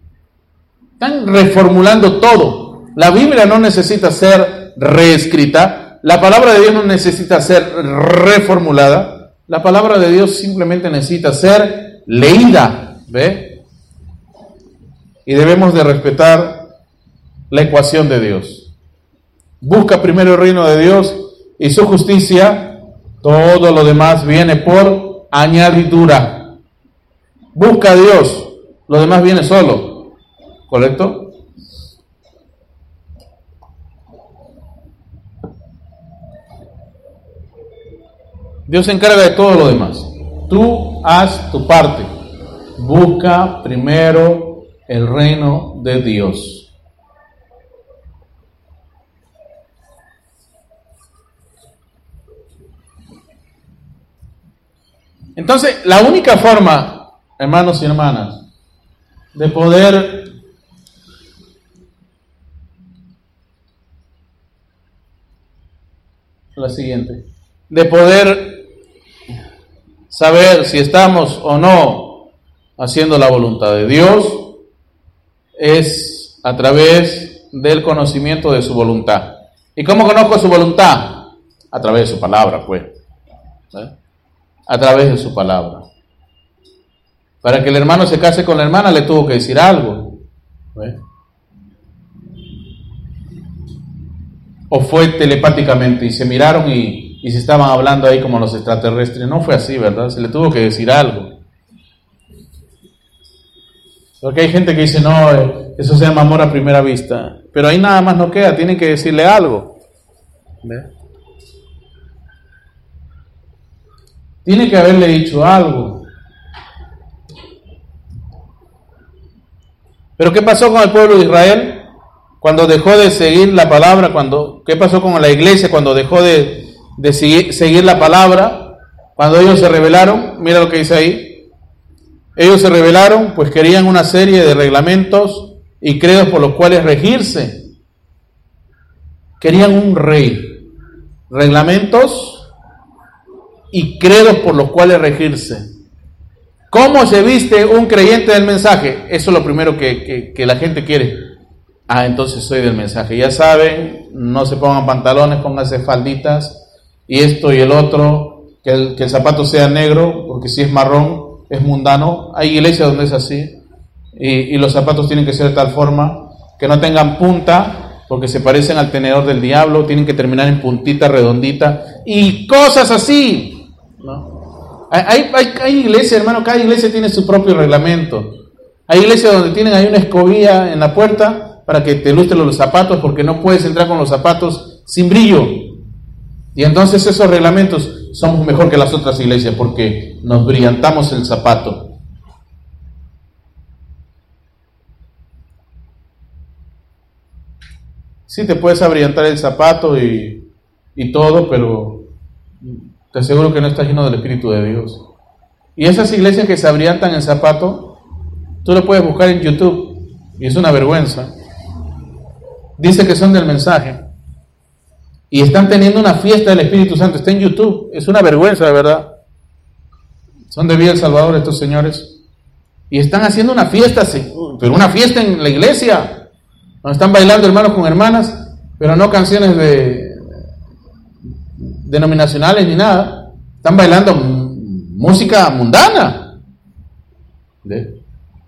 Están reformulando todo. La Biblia no necesita ser reescrita. La palabra de Dios no necesita ser reformulada. La palabra de Dios simplemente necesita ser leída. ¿Ve? Y debemos de respetar la ecuación de Dios. Busca primero el reino de Dios y su justicia. Todo lo demás viene por añadidura. Busca a Dios lo demás viene solo. ¿Correcto? Dios se encarga de todo lo demás. Tú haz tu parte. Busca primero el reino de Dios. Entonces, la única forma, hermanos y hermanas, de poder la siguiente, de poder saber si estamos o no haciendo la voluntad de Dios, es a través del conocimiento de su voluntad. ¿Y cómo conozco su voluntad? A través de su palabra, pues. ¿Eh? A través de su palabra. Para que el hermano se case con la hermana le tuvo que decir algo. ¿Eh? O fue telepáticamente y se miraron y, y se estaban hablando ahí como los extraterrestres. No fue así, ¿verdad? Se le tuvo que decir algo. Porque hay gente que dice, no, eh, eso se llama amor a primera vista. Pero ahí nada más no queda, tienen que decirle algo. Tiene que haberle dicho algo. Pero ¿qué pasó con el pueblo de Israel? Cuando dejó de seguir la palabra, cuando, ¿qué pasó con la iglesia cuando dejó de, de seguir, la palabra? Cuando ellos se rebelaron, mira lo que dice ahí, ellos se rebelaron, pues querían una serie de reglamentos y credos por los cuales regirse. Querían un rey, reglamentos y credos por los cuales regirse. ¿Cómo se viste un creyente del mensaje? Eso es lo primero que, la gente quiere. Ah, entonces soy del mensaje. Ya saben, no se pongan pantalones, pónganse falditas y esto y el otro, que el, zapato sea negro, porque si es marrón, es mundano. Hay iglesias donde es así. Y, los zapatos tienen que ser de tal forma que no tengan punta, porque se parecen al tenedor del diablo, tienen que terminar en puntita redondita y cosas así. Hay, hay, iglesias, hermano, cada iglesia tiene su propio reglamento. Hay iglesias donde tienen ahí una escobilla en la puerta para que te lustren los zapatos, porque no puedes entrar con los zapatos sin brillo. Y entonces esos reglamentos somos mejor que las otras iglesias porque nos brillantamos el zapato. Sí, te puedes abrillantar el zapato y, y todo, pero te aseguro que no estás lleno del Espíritu de Dios. Y esas iglesias que se abrillantan el zapato, tú lo puedes buscar en YouTube y es una vergüenza. Dice que son del mensaje. Y están teniendo una fiesta del Espíritu Santo. Está en YouTube. Es una vergüenza, de verdad. Son de Villa El Salvador estos señores. Y están haciendo una fiesta, pero una fiesta en la iglesia. Donde están bailando hermanos con hermanas, pero no canciones de denominacionales ni nada. Están bailando música mundana.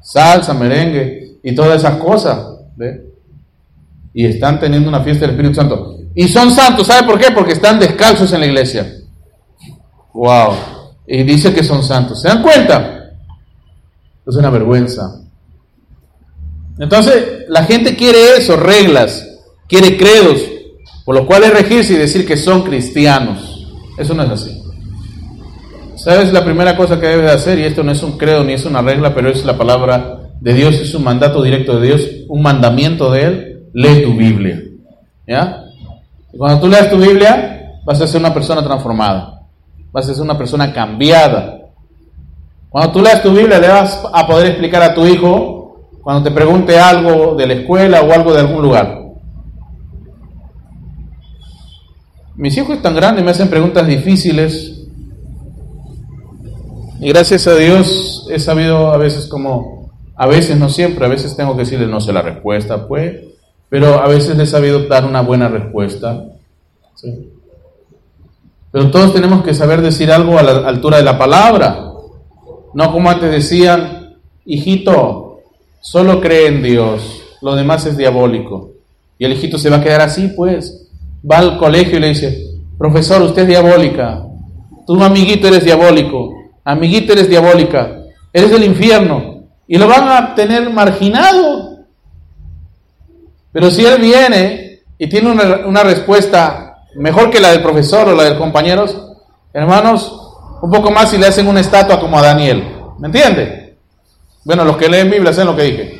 Salsa, merengue y todas esas cosas. Y están teniendo una fiesta del Espíritu Santo. Y son santos, ¿sabe por qué? Porque están descalzos en la iglesia. Wow. Y dice que son santos. ¿Se dan cuenta? Es una vergüenza. Entonces, la gente quiere eso, reglas, quiere credos, por los cuales regirse y decir que son cristianos. Eso no es así. ¿Sabes la primera cosa que debes hacer? Y esto no es un credo ni es una regla, pero es la palabra de Dios, es un mandato directo de Dios, un mandamiento de Él. Lee tu Biblia. ¿Ya? Y cuando tú leas tu Biblia, vas a ser una persona transformada, vas a ser una persona cambiada. Cuando tú leas tu Biblia, le vas a poder explicar a tu hijo cuando te pregunte algo de la escuela o algo de algún lugar. Mis hijos están grandes, me hacen preguntas difíciles. Y gracias a Dios he sabido a veces como, a veces no siempre, a veces tengo que decirle no sé la respuesta, pues pero a veces he sabido dar una buena respuesta. Pero todos tenemos que saber decir algo a la altura de la palabra. No como antes decían, hijito, solo cree en Dios, lo demás es diabólico. Y el hijito se va a quedar así, pues. Va al colegio y le dice, profesor, usted es diabólica. Tú, amiguito, eres diabólico. Amiguito, eres diabólica. Eres del infierno. Y lo van a tener marginado. Pero si él viene y tiene una, respuesta mejor que la del profesor o la del compañeros, hermanos, un poco más si le hacen una estatua como a Daniel. ¿Me entiende? Bueno, los que leen Biblia saben lo que dije.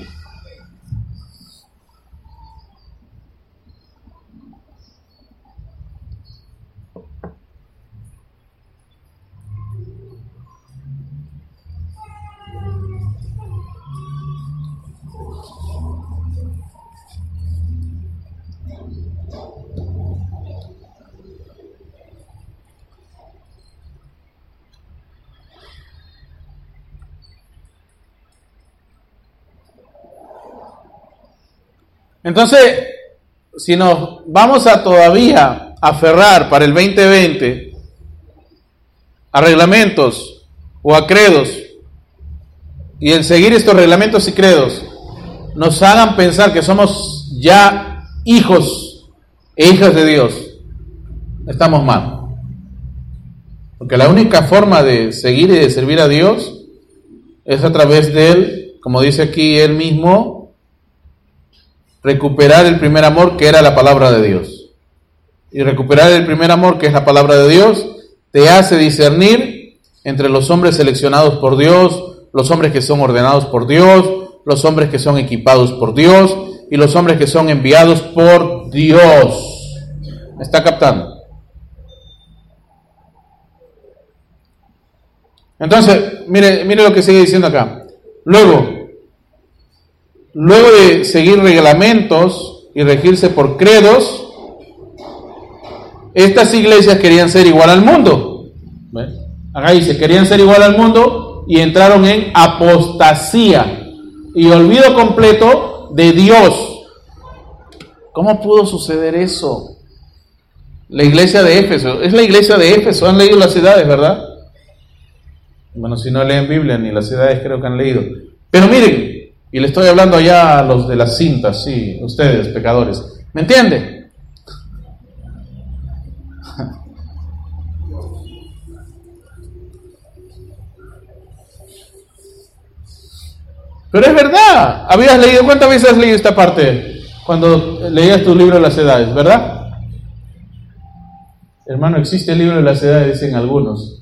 Entonces, si nos vamos a todavía aferrar para el 2020 a reglamentos o a credos, y el seguir estos reglamentos y credos nos hagan pensar que somos ya hijos e hijas de Dios, estamos mal. Porque la única forma de seguir y de servir a Dios es a través de Él, como dice aquí Él mismo, recuperar el primer amor que era la palabra de Dios. Y recuperar el primer amor que es la palabra de Dios te hace discernir entre los hombres seleccionados por Dios, los hombres que son ordenados por Dios, los hombres que son equipados por Dios y los hombres que son enviados por Dios. ¿Me está captando? Entonces, mire, mire lo que sigue diciendo acá. Luego, luego de seguir reglamentos y regirse por credos, estas iglesias querían ser igual al mundo. Acá dice, querían ser igual al mundo y entraron en apostasía y olvido completo de Dios. ¿Cómo pudo suceder eso? La iglesia de Éfeso, es la iglesia de Éfeso, han leído las ciudades, ¿verdad? Bueno, si no leen Biblia ni las ciudades creo que han leído. Pero miren, y le estoy hablando allá a los de las cintas, sí, ustedes, pecadores. ¿Me entiende? Pero es verdad. ¿Habías leído? ¿Cuántas veces has leído esta parte? Cuando leías tu libro de las edades, ¿verdad? Hermano, existe el libro de las edades, dicen algunos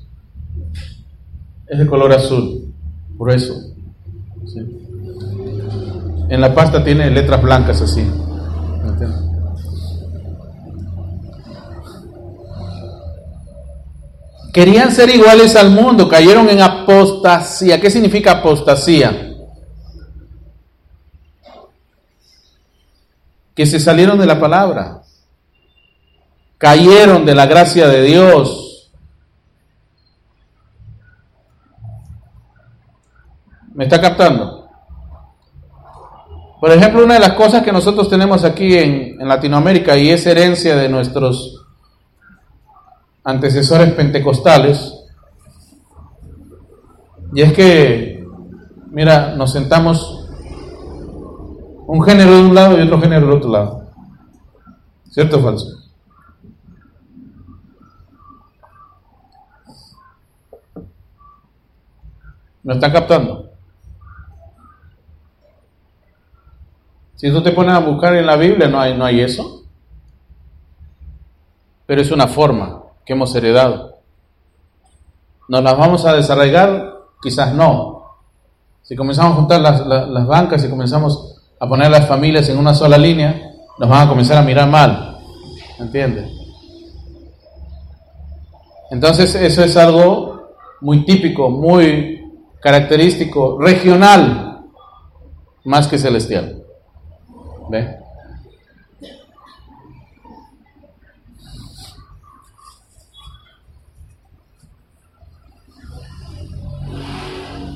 es de color azul, por eso. En la pasta tiene letras blancas así. Querían ser iguales al mundo, cayeron en apostasía. ¿Qué significa apostasía? Que se salieron de la palabra, cayeron de la gracia de Dios, ¿Me está captando? Por ejemplo, una de las cosas que nosotros tenemos aquí en, Latinoamérica y es herencia de nuestros antecesores pentecostales, y es que, mira, nos sentamos un género de un lado y otro género del otro lado. ¿Cierto o falso? ¿Me están captando? Si tú te pones a buscar en la Biblia, no hay, no hay eso. Pero es una forma que hemos heredado. ¿Nos las vamos a desarraigar? Quizás no. Si comenzamos a juntar las, las, bancas y comenzamos a poner las familias en una sola línea, nos van a comenzar a mirar mal. ¿Entiendes? Entonces eso es algo muy típico, muy característico, regional, más que celestial. ¿Ve?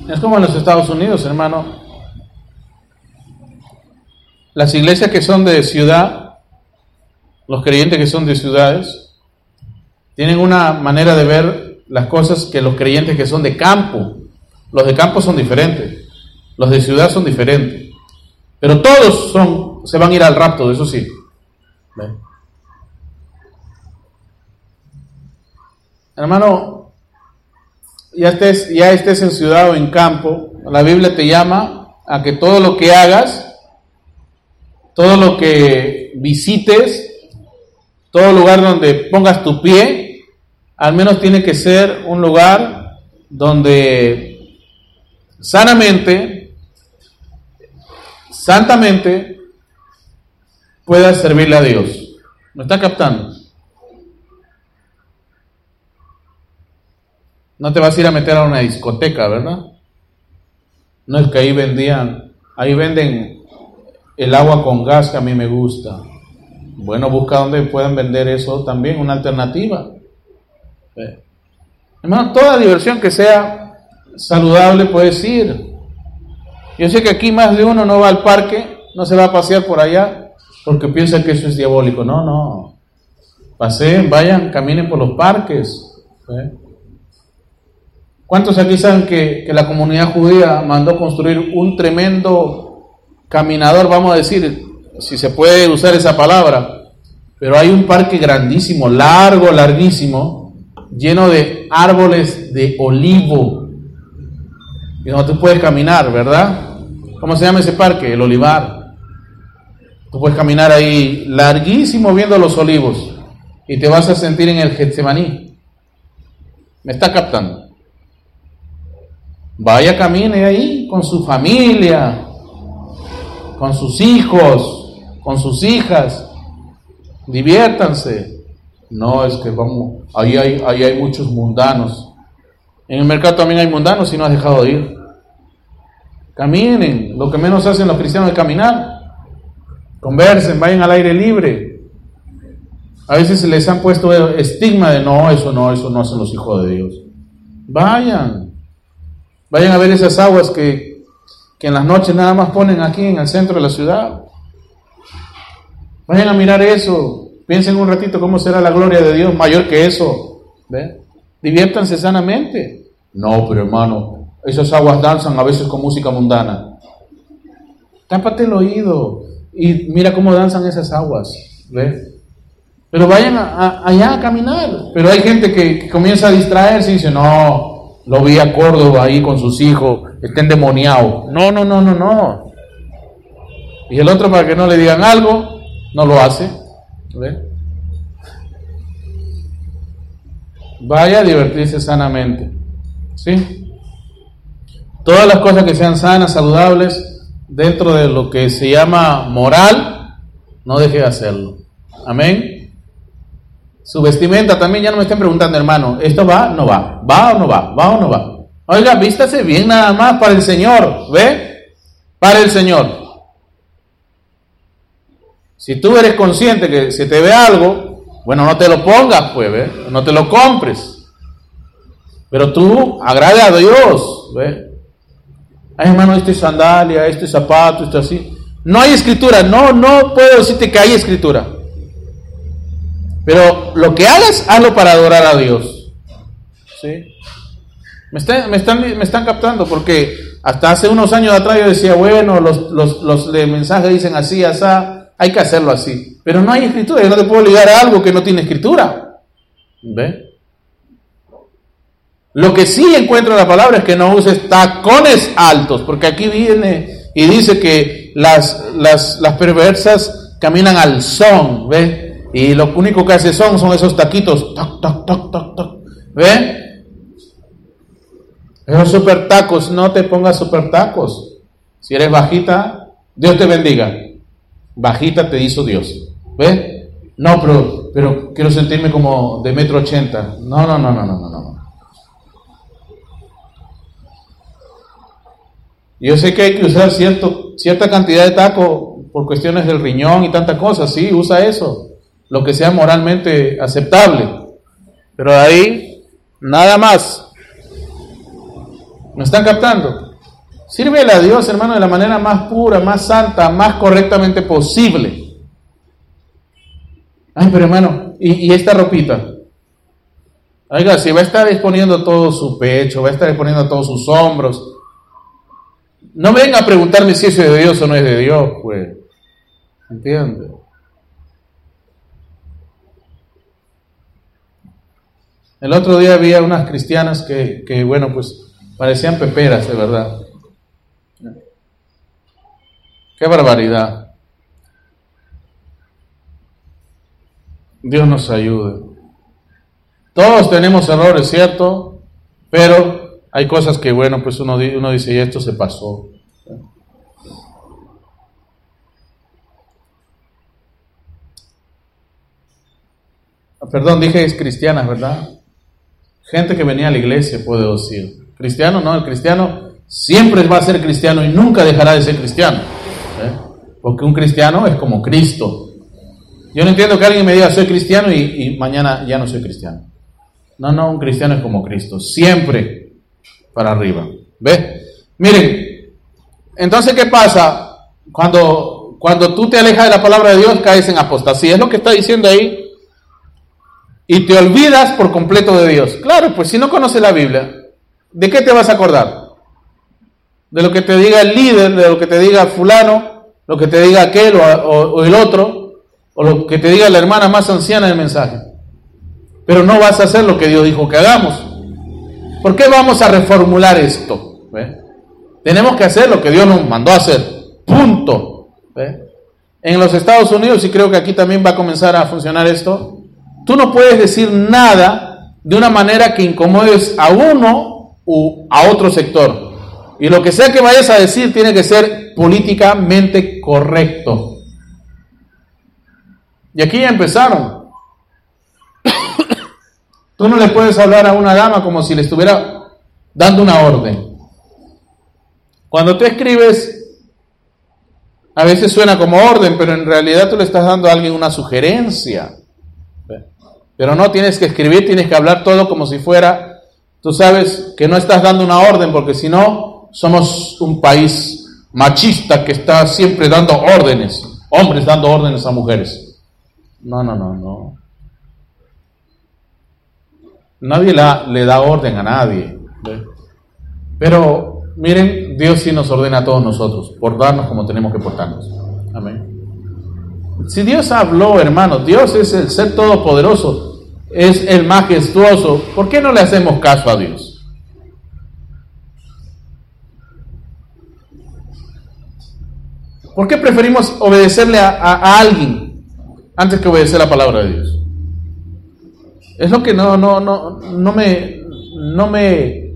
Es como en los Estados Unidos, hermano. Las iglesias que son de ciudad, los creyentes que son de ciudades, tienen una manera de ver las cosas que los creyentes que son de campo. Los de campo son diferentes, los de ciudad son diferentes. Pero todos son se van a ir al rapto, eso sí. Hermano, ya estés, ya estés en ciudad o en campo, la Biblia te llama a que todo lo que hagas, todo lo que visites, todo lugar donde pongas tu pie, al menos tiene que ser un lugar donde sanamente, santamente, puedas servirle a Dios. ¿Me está captando? No te vas a ir a meter a una discoteca, ¿verdad? No es que ahí vendían, ahí venden el agua con gas que a mí me gusta. Bueno, busca donde puedan vender eso también, una alternativa. Hermano, toda diversión que sea saludable puedes ir. Yo sé que aquí más de uno no va al parque, no se va a pasear por allá, porque piensa que eso es diabólico. No, no. Paseen, vayan, caminen por los parques. ¿Cuántos aquí saben que, que, la comunidad judía mandó construir un tremendo caminador, vamos a decir, si se puede usar esa palabra, pero hay un parque grandísimo, largo, larguísimo, lleno de árboles de olivo, y donde tú puedes caminar, ¿verdad? ¿Cómo se llama ese parque? El olivar. Tú puedes caminar ahí larguísimo viendo los olivos y te vas a sentir en el Getsemaní. ¿Me está captando? Vaya, camine ahí con su familia, con sus hijos, con sus hijas. Diviértanse. No, es que vamos, ahí hay, ahí hay muchos mundanos. En el mercado también hay mundanos y no has dejado de ir. Caminen, lo que menos hacen los cristianos es caminar. Conversen, vayan al aire libre. A veces se les han puesto estigma de no, eso no, eso no hacen los hijos de Dios. Vayan, vayan a ver esas aguas que, que en las noches nada más ponen aquí en el centro de la ciudad. Vayan a mirar eso. Piensen un ratito cómo será la gloria de Dios mayor que eso. ¿Ve? Diviértanse sanamente. No, pero hermano, esas aguas danzan a veces con música mundana. Tápate el oído y mira cómo danzan esas aguas. ¿Ve? Pero vayan allá a caminar. Pero hay gente que, comienza a distraerse y dice, no, lo vi a Córdoba ahí con sus hijos, está endemoniado. No, no, no, no, no. Y el otro para que no le digan algo, no lo hace. Vaya a divertirse sanamente. ¿Sí? Todas las cosas que sean sanas, saludables, dentro de lo que se llama moral, no deje de hacerlo. Amén. Su vestimenta también, ya no me estén preguntando, hermano, ¿esto va? No va. ¿Va o no va? ¿Va o no va? Oiga, vístase bien nada más para el Señor. ¿Ve? Para el Señor. Si tú eres consciente que se te ve algo, bueno, no te lo pongas, pues, ¿ve? no te lo compres. Pero tú agrade a Dios, ¿ve? Ay, hermano, esto es sandalia, este es zapato, esto así. No hay escritura, no, no puedo decirte que hay escritura. Pero lo que hagas, hazlo para adorar a Dios. ¿Sí? Me están, me están, captando porque hasta hace unos años atrás yo decía, bueno, los, los, los mensajes dicen así, así, hay que hacerlo así. Pero no hay escritura, yo no te puedo ligar a algo que no tiene escritura. ¿Ve? Lo que sí encuentro en la palabra es que no uses tacones altos, porque aquí viene y dice que las, las, las perversas caminan al son, ¿ve? Y lo único que hace son son esos taquitos, toc, toc, toc, toc, toc, ¿ve? Esos super tacos, no te pongas super tacos. Si eres bajita, Dios te bendiga bajita te hizo Dios. ¿Ves? No, pero, pero quiero sentirme como de metro ochenta. No, no, no, no, no, no, no. Yo sé que hay que usar cierta cantidad de taco por cuestiones del riñón y tantas cosas. Sí, usa eso. Lo que sea moralmente aceptable. Pero de ahí, nada más. ¿Me están captando? Sírvele a Dios, hermano, de la manera más pura, más santa, más correctamente posible. Ay, pero hermano, ¿y, esta ropita? Oiga, si va a estar exponiendo todo su pecho, va a estar exponiendo todos sus hombros, no venga a preguntarme si eso es de Dios o no es de Dios, pues. ¿Entiende? El otro día había unas cristianas que, que, bueno, pues parecían peperas, de verdad. Qué barbaridad. Dios nos ayude. Todos tenemos errores, ¿cierto? Pero hay cosas que, bueno, pues uno, dice, y esto se pasó. Perdón, dije es cristiana, ¿verdad? Gente que venía a la iglesia, puedo decir. Cristiano, no, el cristiano siempre va a ser cristiano y nunca dejará de ser cristiano. Porque un cristiano es como Cristo. Yo no entiendo que alguien me diga soy cristiano y, mañana ya no soy cristiano. No, no, un cristiano es como Cristo, siempre para arriba. ¿Ve? Miren, entonces, ¿qué pasa cuando, Cuando tú te alejas de la palabra de Dios, caes en apostasía. Es lo que está diciendo ahí. Y te olvidas por completo de Dios. Claro, pues si no conoces la Biblia, ¿de qué te vas a acordar? De lo que te diga el líder, de lo que te diga fulano, lo que te diga aquel o, el otro, o lo que te diga la hermana más anciana del mensaje. Pero no vas a hacer lo que Dios dijo que hagamos. ¿Por qué vamos a reformular esto? Tenemos que hacer lo que Dios nos mandó a hacer. Punto. En los Estados Unidos, y creo que aquí también va a comenzar a funcionar esto, tú no puedes decir nada de una manera que incomodes a uno u a otro sector. Y lo que sea que vayas a decir tiene que ser políticamente correcto. Y aquí ya empezaron. Tú no le puedes hablar a una dama como si le estuviera dando una orden. Cuando tú escribes, a veces suena como orden, pero en realidad tú le estás dando a alguien una sugerencia. Pero no tienes que escribir, tienes que hablar todo como si fuera, tú sabes que no estás dando una orden, porque si no, somos un país machista que está siempre dando órdenes, hombres dando órdenes a mujeres. No, no, no, no. Nadie le da orden a nadie. Pero miren, Dios sí nos ordena a todos nosotros, por darnos como tenemos que portarnos. Amén. Si Dios habló, hermanos, Dios es el ser todopoderoso, es el majestuoso, ¿por qué no le hacemos caso a Dios? ¿Por qué preferimos obedecerle a, alguien antes que obedecer la palabra de Dios? Es lo que no, no, no, no me, no me,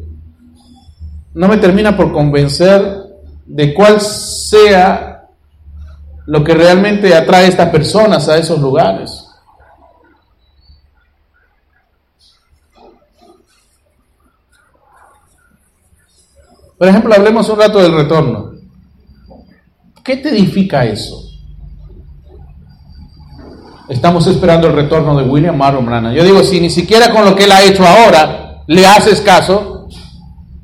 no me termina por convencer de cuál sea lo que realmente atrae a estas personas a esos lugares. Por ejemplo, hablemos un rato del retorno. ¿Qué te edifica eso? Estamos esperando el retorno de William Marlon Branham. Yo digo, si ni siquiera con lo que él ha hecho ahora le haces caso,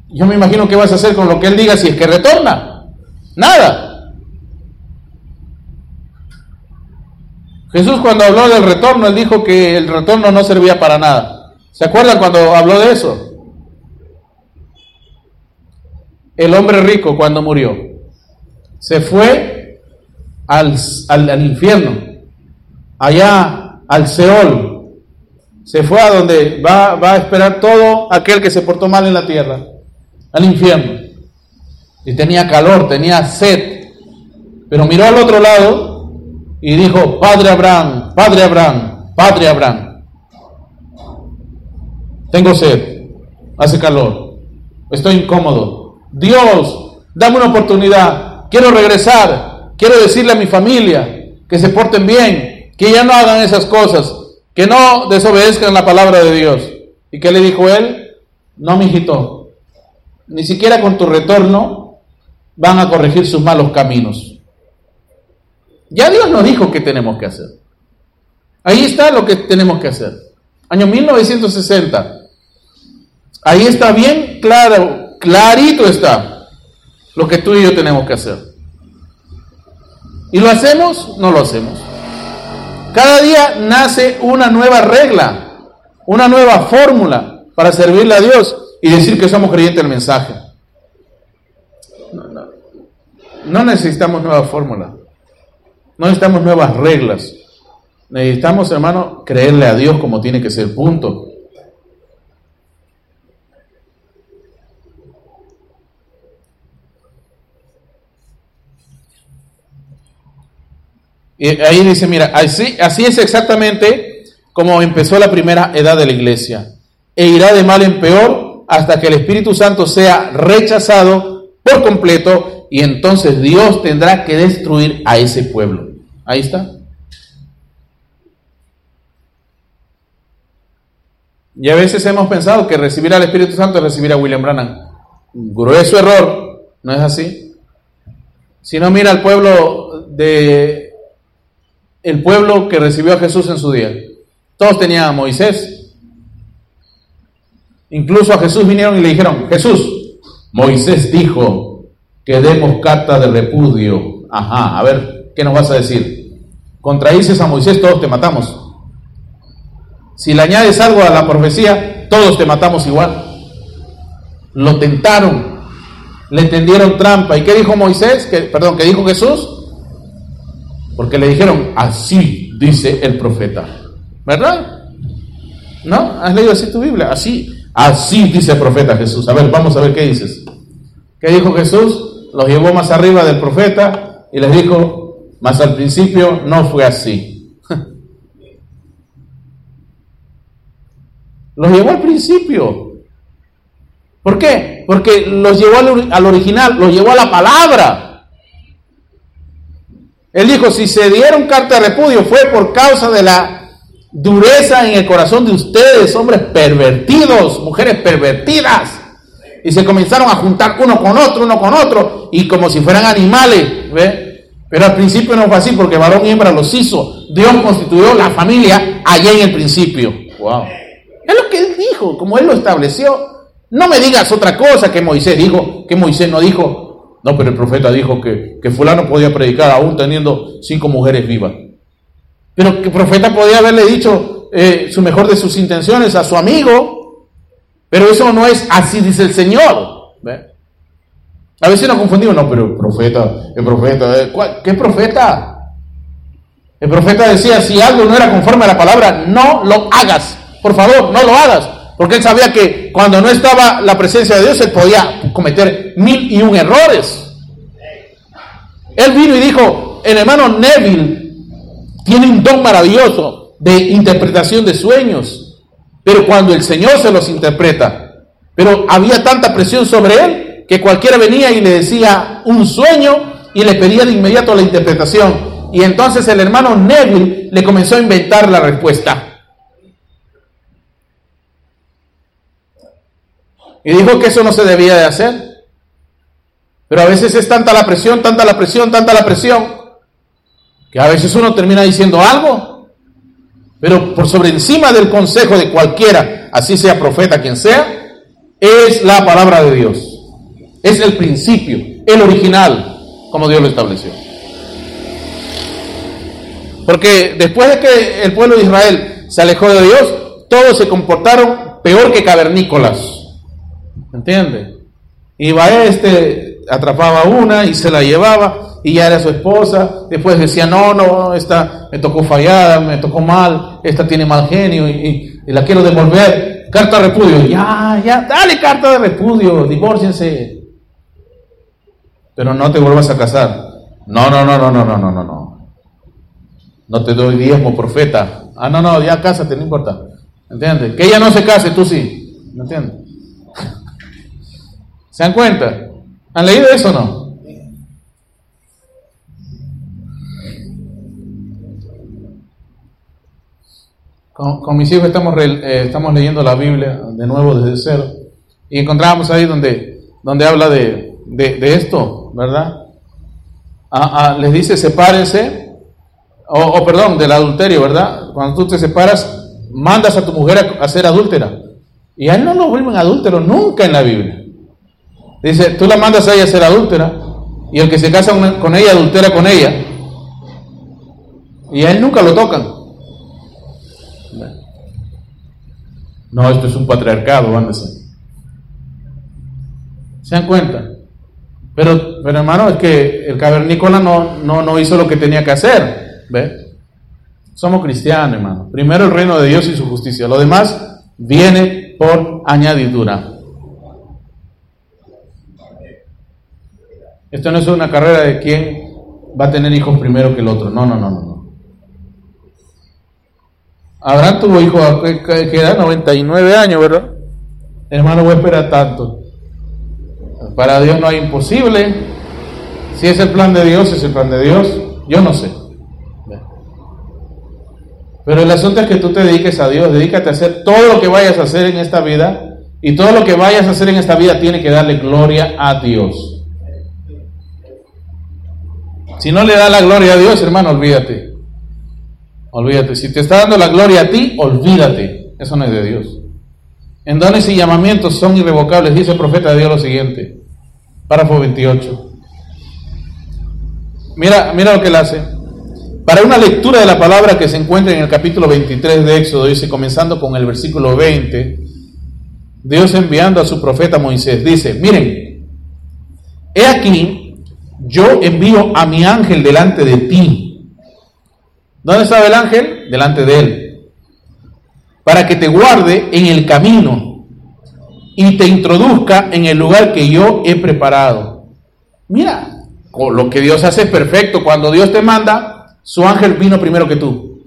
yo me imagino que vas a hacer con lo que él diga si es que retorna. Nada. Jesús cuando habló del retorno, él dijo que el retorno no servía para nada. ¿Se acuerdan cuando habló de eso? El hombre rico cuando murió se fue al, al, infierno, allá al Seol, se fue a donde va, a esperar todo aquel que se portó mal en la tierra, al infierno. Y tenía calor, tenía sed, pero miró al otro lado y dijo, Padre Abraham, Padre Abraham, Padre Abraham, tengo sed, hace calor, estoy incómodo. Dios, dame una oportunidad, quiero regresar, quiero decirle a mi familia que se porten bien, que ya no hagan esas cosas, que no desobedezcan la palabra de Dios. ¿Y qué le dijo él? No, mijito, ni siquiera con tu retorno van a corregir sus malos caminos. Ya Dios nos dijo qué tenemos que hacer. Ahí está lo que tenemos que hacer. Año 1960. Ahí está bien claro, clarito está lo que tú y yo tenemos que hacer. ¿Y lo hacemos? No lo hacemos. Cada día nace una nueva regla, una nueva fórmula para servirle a Dios y decir que somos creyentes del mensaje. No, necesitamos nueva fórmula. No necesitamos nuevas reglas. Necesitamos, hermano, creerle a Dios como tiene que ser, punto. Y ahí dice, mira, así, es exactamente como empezó la primera edad de la iglesia. E irá de mal en peor hasta que el Espíritu Santo sea rechazado por completo y entonces Dios tendrá que destruir a ese pueblo. Ahí está. Y a veces hemos pensado que recibir al Espíritu Santo es recibir a William Branham. Grueso error, ¿no es así? Si no, mira al pueblo de el pueblo que recibió a Jesús en su día. Todos tenían a Moisés. Incluso a Jesús vinieron y le dijeron, Jesús, Moisés dijo que demos carta de repudio. Ajá, a ver, ¿qué nos vas a decir? Contraíces a Moisés, todos te matamos. Si le añades algo a la profecía, todos te matamos igual. Lo tentaron, le tendieron trampa. ¿Y qué dijo Moisés? Que, perdón, ¿qué dijo Jesús? Porque le dijeron, así dice el profeta. ¿Verdad? ¿No? ¿Has leído así tu Biblia? Así, así dice el profeta Jesús. A ver, vamos a ver qué dices. ¿Qué dijo Jesús? Los llevó más arriba del profeta y les dijo, más al principio no fue así. Los llevó al principio. ¿Por qué? Porque los llevó al, original, los llevó a la palabra. Él dijo, si se dieron carta de repudio fue por causa de la dureza en el corazón de ustedes, hombres pervertidos, mujeres pervertidas. Y se comenzaron a juntar uno con otro, uno con otro, y como si fueran animales. ¿ve? Pero al principio no fue así, porque varón y hembra los hizo. Dios constituyó la familia allá en el principio. Wow. Es lo que él dijo, como él lo estableció. No me digas otra cosa que Moisés dijo, que Moisés no dijo. No, pero el profeta dijo que, que fulano podía predicar aún teniendo cinco mujeres vivas. Pero que el profeta podía haberle dicho eh, su mejor de sus intenciones a su amigo. Pero eso no es así, dice el Señor. A veces nos confundimos, no, pero el profeta, el profeta, eh, ¿qué profeta? El profeta decía, si algo no era conforme a la palabra, no lo hagas. Por favor, no lo hagas. Porque él sabía que cuando no estaba la presencia de Dios, él podía cometer mil y un errores. Él vino y dijo, el hermano Neville tiene un don maravilloso de interpretación de sueños, pero cuando el Señor se los interpreta, pero había tanta presión sobre él que cualquiera venía y le decía un sueño y le pedía de inmediato la interpretación. Y entonces el hermano Neville le comenzó a inventar la respuesta. Y dijo que eso no se debía de hacer. Pero a veces es tanta la presión, tanta la presión, tanta la presión, que a veces uno termina diciendo algo, pero por sobre encima del consejo de cualquiera, así sea profeta, quien sea, es la palabra de Dios. Es el principio, el original, como Dios lo estableció. Porque después de que el pueblo de Israel se alejó de Dios, todos se comportaron peor que cavernícolas. ¿Entiende? Iba este, atrapaba una y se la llevaba y ya era su esposa. Después decía, no, no, esta me tocó fallada, me tocó mal, esta tiene mal genio y, la quiero devolver. Carta de repudio. Ya, ya, dale carta de repudio, divórciense. Pero no te vuelvas a casar. No, no, no, no, no, no, no, no, no. No te doy diezmo, profeta. Ah, no, no, ya cásate, no importa. ¿Entiendes? Que ella no se case, tú sí. ¿Me entiendes? ¿Se dan cuenta? ¿Han leído eso o no? Con, mis hijos estamos, eh, estamos leyendo la Biblia de nuevo desde cero y encontramos ahí donde, donde habla de, esto, ¿verdad? Ah, ah, les dice sepárense, o, perdón, del adulterio, ¿verdad? Cuando tú te separas, mandas a tu mujer a, ser adúltera. Y a él no lo vuelven adúltero nunca en la Biblia. Dice, tú la mandas a ella a ser adúltera y el que se casa con ella adultera con ella. Y a él nunca lo tocan. No, esto es un patriarcado, ándese. ¿Se dan cuenta? Pero, pero hermano, es que el cavernícola no, no, no hizo lo que tenía que hacer. ¿Ve? Somos cristianos, hermano. Primero el reino de Dios y su justicia. Lo demás viene por añadidura. Esto no es una carrera de quién va a tener hijos primero que el otro. No, no, no, no. Abraham tuvo hijos a que edad 99 años, ¿verdad? Hermano, voy a esperar tanto. Para Dios no hay imposible. Si es el plan de Dios, es el plan de Dios. Yo no sé. Pero el asunto es que tú te dediques a Dios, dedícate a hacer todo lo que vayas a hacer en esta vida. Y todo lo que vayas a hacer en esta vida tiene que darle gloria a Dios. Si no le da la gloria a Dios, hermano, olvídate. Olvídate. Si te está dando la gloria a ti, olvídate. Eso no es de Dios. En dones y llamamientos son irrevocables. Dice el profeta de Dios lo siguiente. Párrafo 28. Mira, mira lo que él hace. Para una lectura de la palabra que se encuentra en el capítulo 23 de Éxodo, dice, comenzando con el versículo 20, Dios enviando a su profeta Moisés, dice, miren, he aquí, yo envío a mi ángel delante de ti. ¿Dónde estaba el ángel? Delante de él. Para que te guarde en el camino y te introduzca en el lugar que yo he preparado. Mira, lo que Dios hace es perfecto. Cuando Dios te manda, su ángel vino primero que tú.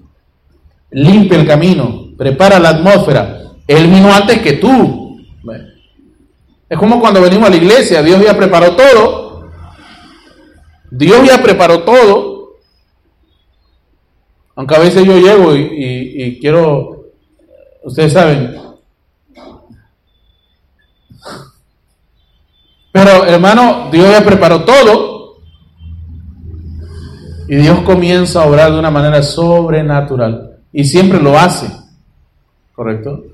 Limpia el camino, prepara la atmósfera. Él vino antes que tú. Es como cuando venimos a la iglesia, Dios ya preparó todo. Dios ya preparó todo. Aunque a veces yo llego y, quiero, ustedes saben, pero hermano, Dios ya preparó todo. Y Dios comienza a obrar de una manera sobrenatural. Y siempre lo hace. ¿Correcto?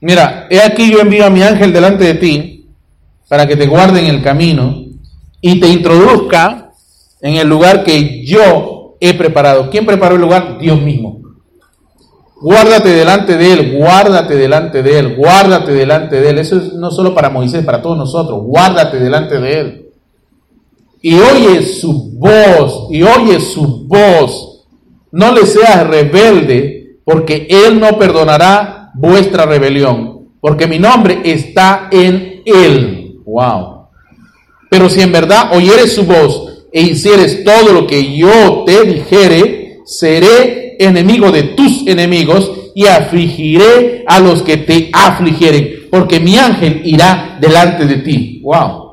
Mira, he aquí yo envío a mi ángel delante de ti para que te guarde en el camino y te introduzca en el lugar que yo he preparado. ¿Quién preparó el lugar? Dios mismo. Guárdate delante de Él, guárdate delante de Él, guárdate delante de Él. Eso es no solo para Moisés, para todos nosotros. Guárdate delante de Él y oye su voz, y oye su voz. No le seas rebelde, porque Él no perdonará vuestra rebelión, porque mi nombre está en Él. Wow. Pero si en verdad oyeres su voz e hicieres todo lo que yo te dijere, seré enemigo de tus enemigos y afligiré a los que te afligieren, porque mi ángel irá delante de ti. Wow.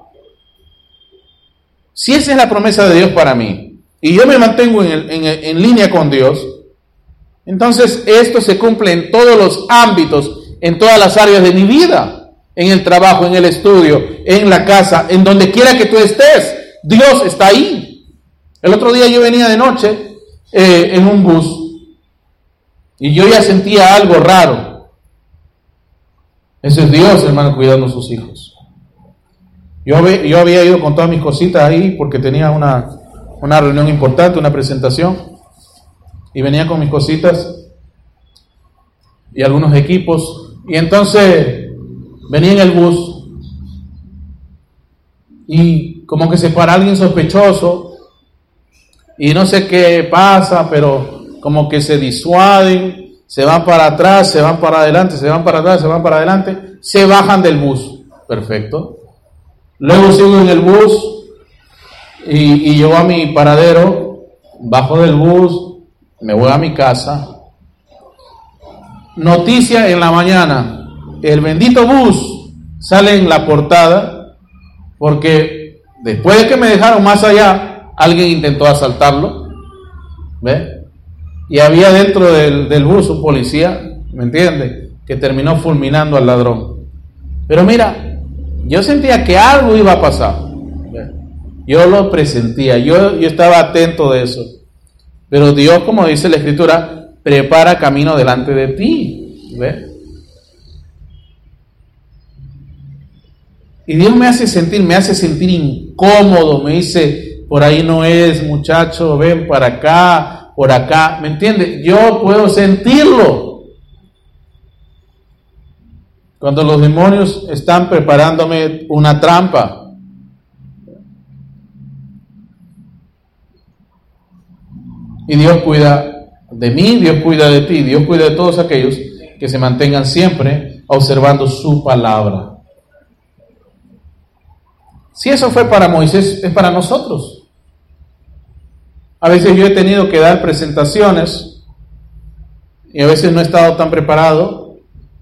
Si esa es la promesa de Dios para mí y yo me mantengo en, línea con Dios, entonces esto se cumple en todos los ámbitos, en todas las áreas de mi vida, en el trabajo, en el estudio, en la casa, en donde quiera que tú estés. Dios está ahí. El otro día yo venía de noche eh, en un bus y yo ya sentía algo raro. Ese es Dios, hermano, cuidando a sus hijos. Yo, había ido con todas mis cositas ahí porque tenía una, una reunión importante, una presentación, y venía con mis cositas y algunos equipos. Y entonces venía en el bus y como que se para alguien sospechoso y no sé qué pasa, pero como que se disuaden, se van para atrás, se van para adelante, se van para atrás, se van para adelante, se bajan del bus. Perfecto. Luego sigo en el bus y, y llego a mi paradero, bajo del bus, me voy a mi casa. Noticia en la mañana, el bendito bus sale en la portada porque después de que me dejaron más allá, alguien intentó asaltarlo. ¿Ve? Y había dentro del, del bus un policía, ¿me entiende? Que terminó fulminando al ladrón. Pero mira, yo sentía que algo iba a pasar. Yo lo presentía, yo, yo estaba atento de eso. Pero Dios, como dice la Escritura, prepara camino delante de ti. Y Dios me hace sentir, me hace sentir incómodo, me dice, por ahí no es, muchacho, ven para acá, por acá, ¿me entiende? Yo puedo sentirlo. Cuando los demonios están preparándome una trampa. Y Dios cuida de mí, Dios cuida de ti, Dios cuida de todos aquellos que se mantengan siempre observando su palabra. Si eso fue para Moisés, es para nosotros. A veces yo he tenido que dar presentaciones y a veces no he estado tan preparado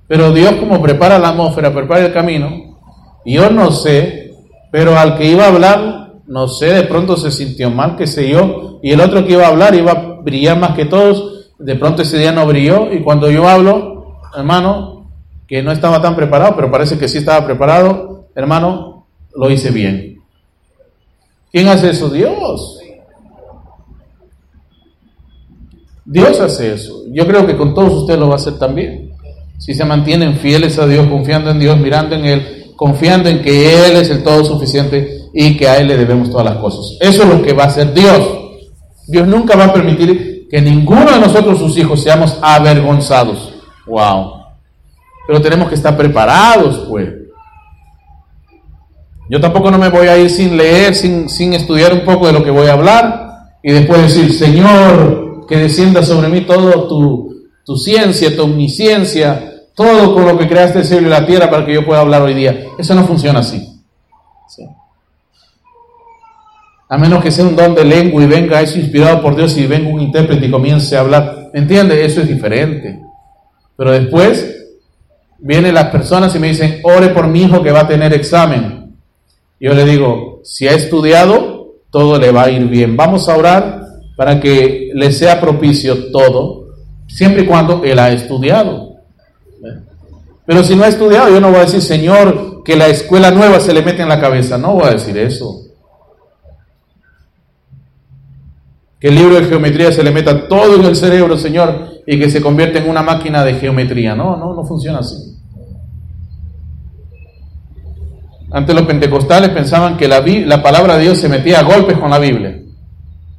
pero Dios como prepara la atmósfera, prepara el camino, yo no sé, pero al que iba a hablar, no sé, de pronto se sintió mal, qué sé yo, y el otro que iba a hablar iba a brillar más que todos, de pronto ese día no brilló, y cuando yo hablo, hermano, que no estaba tan preparado, pero parece que sí estaba preparado, hermano, lo hice bien. ¿Quién hace eso? Dios. Dios hace eso. Yo creo que con todos ustedes lo va a hacer también si se mantienen fieles a Dios, confiando en Dios, mirando en Él, confiando en que Él es el todo suficiente y que a Él le debemos todas las cosas. Eso es lo que va a hacer Dios. Dios nunca va a permitir que ninguno de nosotros, sus hijos, seamos avergonzados. Wow. Pero tenemos que estar preparados, pues. Yo tampoco no me voy a ir sin leer, sin, sin estudiar un poco de lo que voy a hablar y después decir, Señor, que descienda sobre mí todo tu, tu ciencia, tu omnisciencia, todo con lo que creaste el cielo y la tierra para que yo pueda hablar hoy día. Eso no funciona así. A menos que sea un don de lengua y venga eso inspirado por Dios y venga un intérprete y comience a hablar. ¿Me entiende? Eso es diferente. Pero después vienen las personas y me dicen, ore por mi hijo que va a tener examen. Yo le digo, si ha estudiado, todo le va a ir bien. Vamos a orar para que le sea propicio todo, siempre y cuando él ha estudiado. Pero si no ha estudiado, yo no voy a decir, Señor, que la escuela nueva se le mete en la cabeza. No voy a decir eso. Que el libro de geometría se le meta todo en el cerebro, Señor, y que se convierta en una máquina de geometría. No, no, no funciona así. Antes los pentecostales pensaban que la, la palabra de Dios se metía a golpes con la Biblia.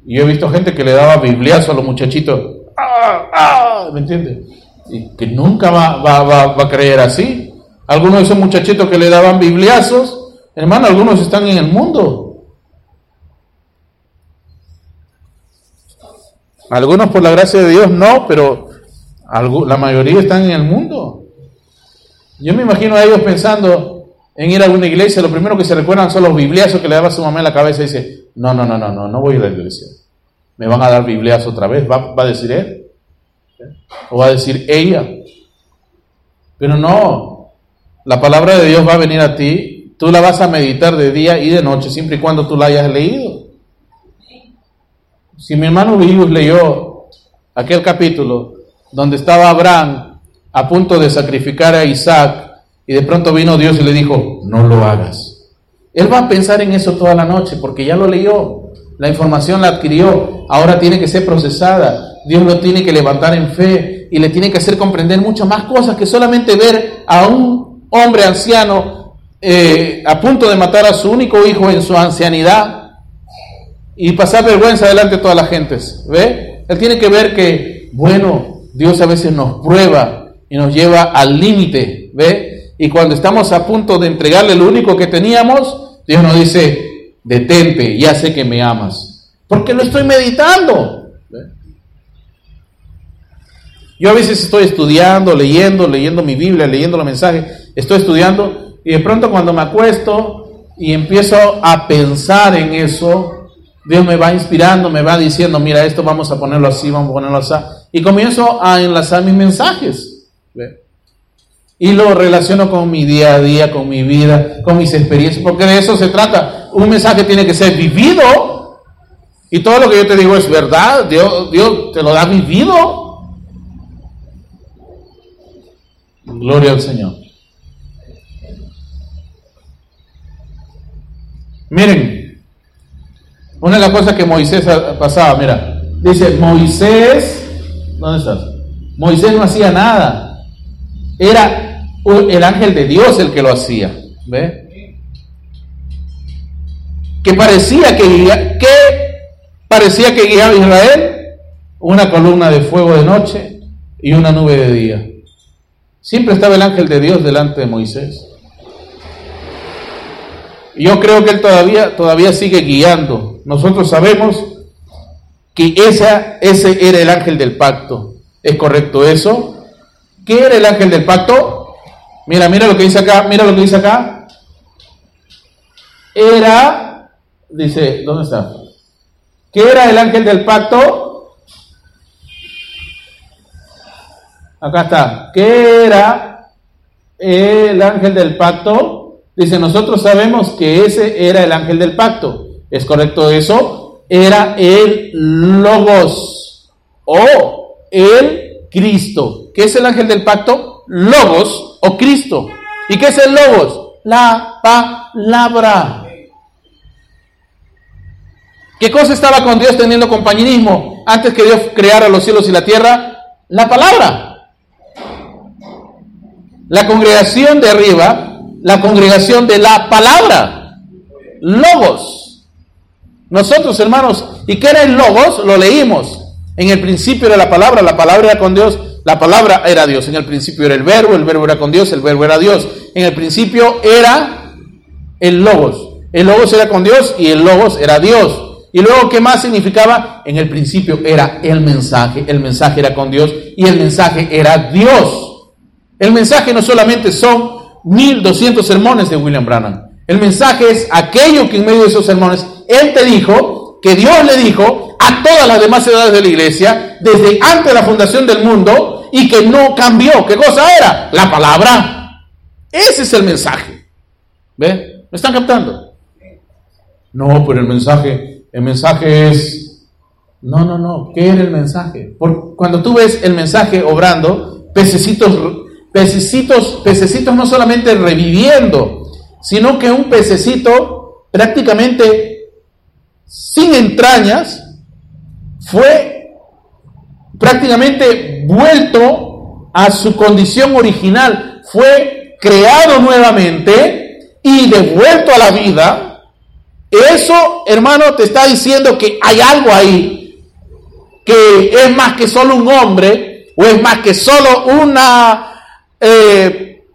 Y yo he visto gente que le daba bibliazo a los muchachitos. ¡Ah, ah! ¿Me entiendes? Y que nunca va, va, va, a creer así. Algunos de esos muchachitos que le daban bibliazos, hermano, algunos están en el mundo. Algunos por la gracia de Dios no, pero la mayoría están en el mundo. Yo me imagino a ellos pensando, en ir a una iglesia, lo primero que se recuerdan son los bibliazos que le daba su mamá en la cabeza y dice, no, no, no, no, no, no voy a la iglesia. Me van a dar bibliazos otra vez, ¿Va, a decir él. O va a decir ella. Pero no, la palabra de Dios va a venir a ti, tú la vas a meditar de día y de noche, siempre y cuando tú la hayas leído. Si mi hermano Luis leyó aquel capítulo donde estaba Abraham a punto de sacrificar a Isaac, y de pronto vino Dios y le dijo, no lo hagas. Él va a pensar en eso toda la noche porque ya lo leyó, la información la adquirió, ahora tiene que ser procesada, Dios lo tiene que levantar en fe y le tiene que hacer comprender muchas más cosas que solamente ver a un hombre anciano eh, a punto de matar a su único hijo en su ancianidad y pasar vergüenza delante de todas las gentes. ¿Ve? Él tiene que ver que, bueno, Dios a veces nos prueba y nos lleva al límite, ¿ve? Y cuando estamos a punto de entregarle lo único que teníamos, Dios nos dice, detente, ya sé que me amas. Porque lo estoy meditando. Yo a veces estoy estudiando, leyendo, leyendo mi Biblia, leyendo los mensajes, estoy estudiando y de pronto cuando me acuesto y empiezo a pensar en eso, Dios me va inspirando, me va diciendo, mira, esto vamos a ponerlo así, vamos a ponerlo así. Y comienzo a enlazar mis mensajes. ¿ve? Y lo relaciono con mi día a día, con mi vida, con mis experiencias, porque de eso se trata. Un mensaje tiene que ser vivido y todo lo que yo te digo es verdad, Dios, Dios te lo da vivido. Gloria al Señor. Miren, una de las cosas que Moisés pasaba, mira, dice, Moisés, ¿dónde estás? Moisés no hacía nada. Era el ángel de Dios el que lo hacía. ¿Ve? Que parecía que, que parecía que guiaba a Israel una columna de fuego de noche y una nube de día. Siempre estaba el ángel de Dios delante de Moisés. Yo creo que él todavía, todavía sigue guiando. Nosotros sabemos que esa, ese era el ángel del pacto. ¿Es correcto eso? ¿Qué era el ángel del pacto? Mira, mira lo que dice acá, mira lo que dice acá. Era, dice, ¿dónde está? ¿Qué era el ángel del pacto? Acá está. ¿Qué era el ángel del pacto? Dice, nosotros sabemos que ese era el ángel del pacto. ¿Es correcto eso? Era el Logos o el Cristo. ¿Qué es el ángel del pacto? Logos o Cristo. ¿Y qué es el logos? La palabra. ¿Qué cosa estaba con Dios teniendo compañerismo antes que Dios creara los cielos y la tierra? La palabra. La congregación de arriba, la congregación de la palabra. Logos. Nosotros, hermanos, ¿y qué era el Logos? Lo leímos. En el principio era la palabra, la palabra era con Dios, la palabra era Dios. En el principio era el verbo, el verbo era con Dios, el verbo era Dios. En el principio era el Logos. El Logos era con Dios y el Logos era Dios. Y luego, ¿qué más significaba? En el principio era el mensaje, el mensaje era con Dios y el mensaje era Dios. El mensaje no solamente son 1200 sermones de William Branham. El mensaje es aquello que en medio de esos sermones él te dijo, que Dios le dijo a todas las demás edades de la iglesia, desde antes de la fundación del mundo, y que no cambió. ¿Qué cosa era? La palabra. Ese es el mensaje. ¿Ve? ¿Me están captando? No, pero el mensaje el mensaje es, no, no, no, ¿qué era el mensaje? Por, cuando tú ves el mensaje obrando, pececitos, pececitos, pececitos no solamente reviviendo, sino que un pececito prácticamente sin entrañas fue prácticamente vuelto a su condición original, fue creado nuevamente y devuelto a la vida eso, hermano, te está diciendo que hay algo ahí, que es más que solo un hombre, o es más que solo una eh,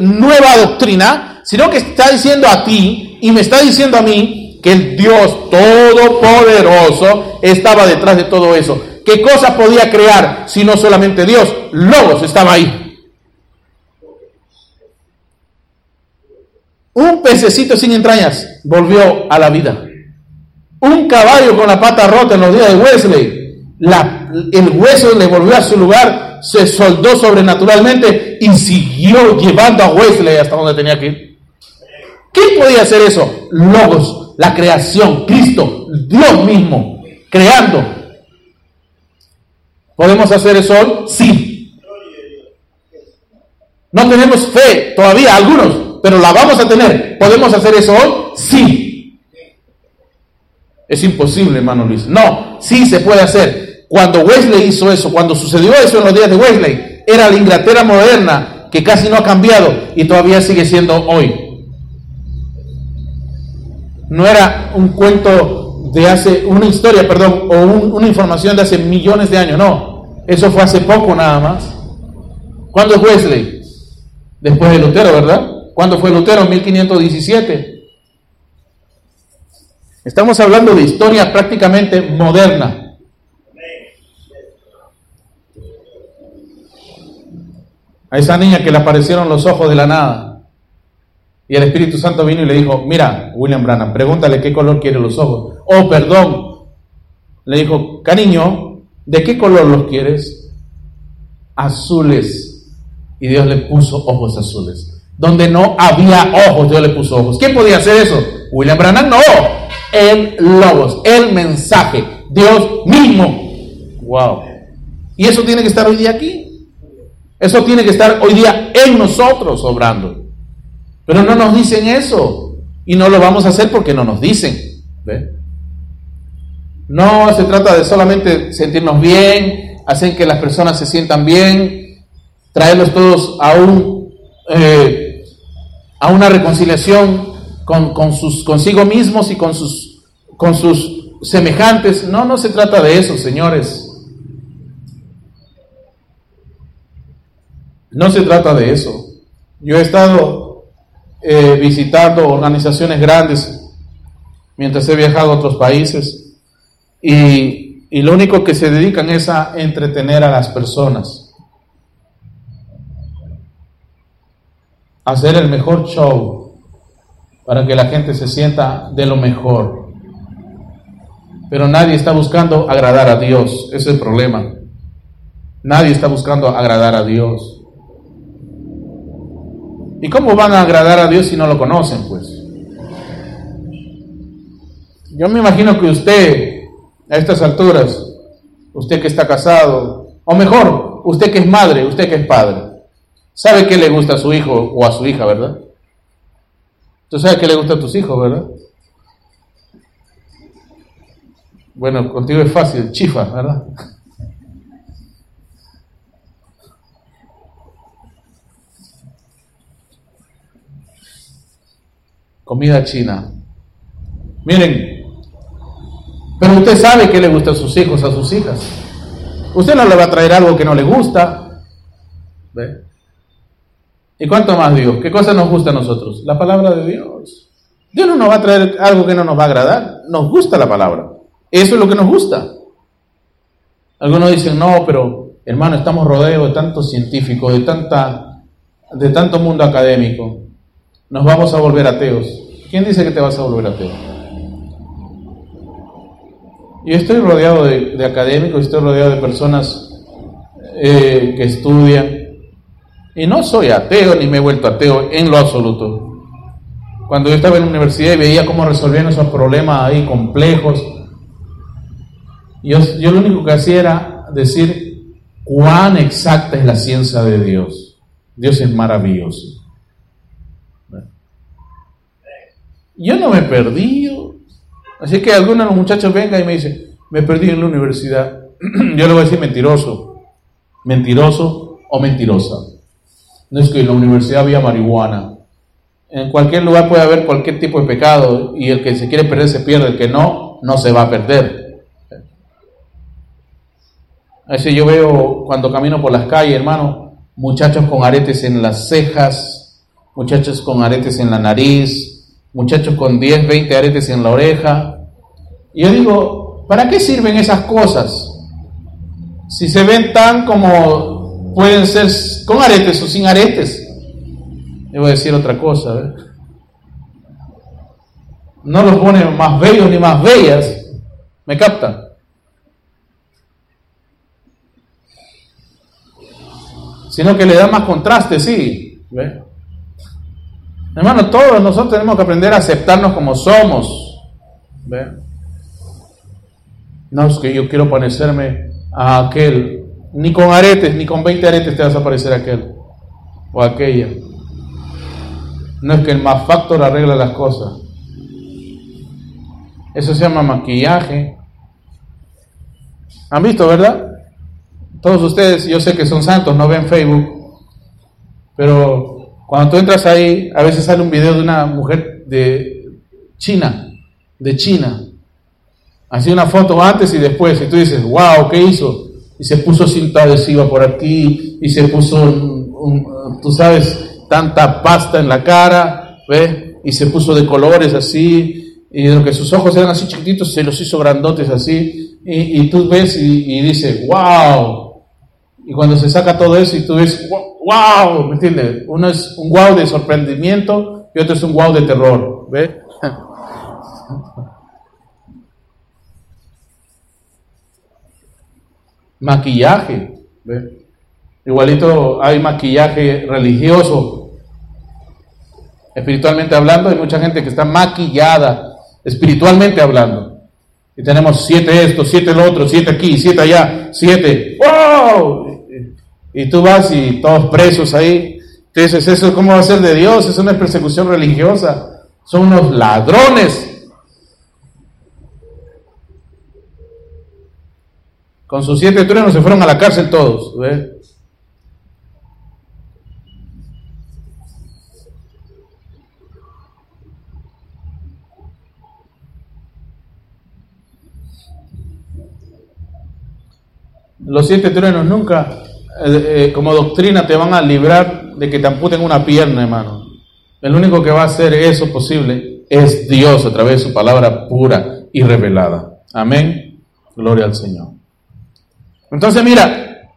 nueva doctrina, sino que está diciendo a ti y me está diciendo a mí que el Dios Todopoderoso estaba detrás de todo eso. ¿Qué cosa podía crear si no solamente Dios? Logos estaba ahí. Un pececito sin entrañas volvió a la vida. Un caballo con la pata rota en los días de Wesley, el hueso le volvió a su lugar, se soldó sobrenaturalmente y siguió llevando a Wesley hasta donde tenía que ir. ¿Quién podía hacer eso? Logos, la creación, Cristo, Dios mismo, creando. ¿Podemos hacer eso hoy? Sí. No tenemos fe todavía, algunos, pero la vamos a tener. ¿Podemos hacer eso hoy? Sí. Es imposible, hermano Luis. No, sí se puede hacer. Cuando Wesley hizo eso, cuando sucedió eso en los días de Wesley, era la Inglaterra moderna que casi no ha cambiado y todavía sigue siendo hoy. No era un cuento de hace, una historia, perdón, o una información de hace millones de años, no. Eso fue hace poco nada más. ¿Cuándo es Wesley? Después de Lutero, ¿verdad? ¿Cuándo fue Lutero? 1517. Estamos hablando de historia prácticamente moderna. A esa niña que le aparecieron los ojos de la nada. Y el Espíritu Santo vino y le dijo, mira, William Branham, pregúntale qué color quiere los ojos. Oh, perdón. Le dijo, cariño, ¿de qué color los quieres? Azules. Y Dios le puso ojos azules donde no había ojos, Dios le puso ojos. ¿Quién podía hacer eso? William Branham no. El Logos, el mensaje, Dios mismo. Wow. Y eso tiene que estar hoy día aquí. Eso tiene que estar hoy día en nosotros obrando. Pero no nos dicen eso. Y no lo vamos a hacer porque no nos dicen. No se trata de solamente sentirnos bien, hacer que las personas se sientan bien, traerlos todos a un eh, a una reconciliación con, sus, consigo mismos y con sus, con sus semejantes. No, no se trata de eso, señores. No se trata de eso. Yo he estado eh, visitando organizaciones grandes mientras he viajado a otros países y, lo único que se dedican es a entretener a las personas. hacer el mejor show para que la gente se sienta de lo mejor. Pero nadie está buscando agradar a Dios, ese es el problema. Nadie está buscando agradar a Dios. ¿Y cómo van a agradar a Dios si no lo conocen, pues? Yo me imagino que usted, a estas alturas, usted que está casado, o mejor, usted que es madre, usted que es padre, sabe qué le gusta a su hijo o a su hija, ¿verdad? Tú sabes qué le gusta a tus hijos, ¿verdad? Bueno, contigo es fácil, chifa, ¿verdad? Comida china. Miren, pero usted sabe que le gusta a sus hijos, a sus hijas. Usted no le va a traer algo que no le gusta. ¿Ve? ¿Y cuánto más Dios? ¿Qué cosa nos gusta a nosotros? La palabra de Dios. Dios no nos va a traer algo que no nos va a agradar. Nos gusta la palabra. Eso es lo que nos gusta. Algunos dicen, no, pero hermano, estamos rodeados de tantos científicos, de, tanta, de tanto mundo académico. Nos vamos a volver ateos. ¿Quién dice que te vas a volver ateo? Yo estoy rodeado de, académicos, estoy rodeado de personas eh, que estudian. Y no soy ateo ni me he vuelto ateo en lo absoluto. Cuando yo estaba en la universidad y veía cómo resolvían esos problemas ahí complejos, yo, yo lo único que hacía era decir cuán exacta es la ciencia de Dios. Dios es maravilloso. Yo no me he perdido. Así que alguno de los muchachos venga y me dice, me perdí en la universidad. Yo le voy a decir mentiroso. Mentiroso o mentirosa. No es que en la universidad había marihuana. En cualquier lugar puede haber cualquier tipo de pecado y el que se quiere perder se pierde, el que no, no se va a perder. Así yo veo cuando camino por las calles, hermano, muchachos con aretes en las cejas, muchachos con aretes en la nariz, muchachos con 10, 20 aretes en la oreja. Y yo digo, ¿para qué sirven esas cosas? Si se ven tan como pueden ser con aretes o sin aretes. A decir otra cosa. ¿eh? No los pone más bellos ni más bellas. ¿Me captan? Sino que le da más contraste, sí. ¿Ve? Hermano, todos nosotros tenemos que aprender a aceptarnos como somos. ¿Ve? No es que yo quiero parecerme a aquel. Ni con aretes, ni con 20 aretes te vas a parecer a aquel o a aquella. No es que el más factor arregla las cosas. Eso se llama maquillaje. ¿Han visto, verdad? Todos ustedes, yo sé que son santos, no ven Facebook, pero cuando tú entras ahí, a veces sale un video de una mujer de China, de China. Así una foto antes y después, y tú dices, wow, ¿qué hizo? Y se puso cinta adhesiva por aquí, y se puso, tú sabes, tanta pasta en la cara, ¿ves? Y se puso de colores así, y de lo que sus ojos eran así chiquititos, se los hizo grandotes así, y, tú ves y, y dices, wow, y cuando se saca todo eso y tú ves, wow, ¿me entiendes? Uno es un wow de sorprendimiento y otro es un wow de terror, ¿ve? maquillaje. Igualito hay maquillaje religioso. Espiritualmente hablando, hay mucha gente que está maquillada, espiritualmente hablando. Y tenemos siete esto, siete lo otro, siete aquí, siete allá, siete. ¡Wow! Y tú vas y todos presos ahí. Entonces, ¿eso cómo va a ser de Dios? Es una persecución religiosa. Son unos ladrones. Con sus siete truenos se fueron a la cárcel todos. Los siete truenos nunca eh, eh, como doctrina te van a librar de que te amputen una pierna, hermano. El único que va a hacer eso posible es Dios a través de su palabra pura y revelada. Amén. Gloria al Señor. Entonces, mira,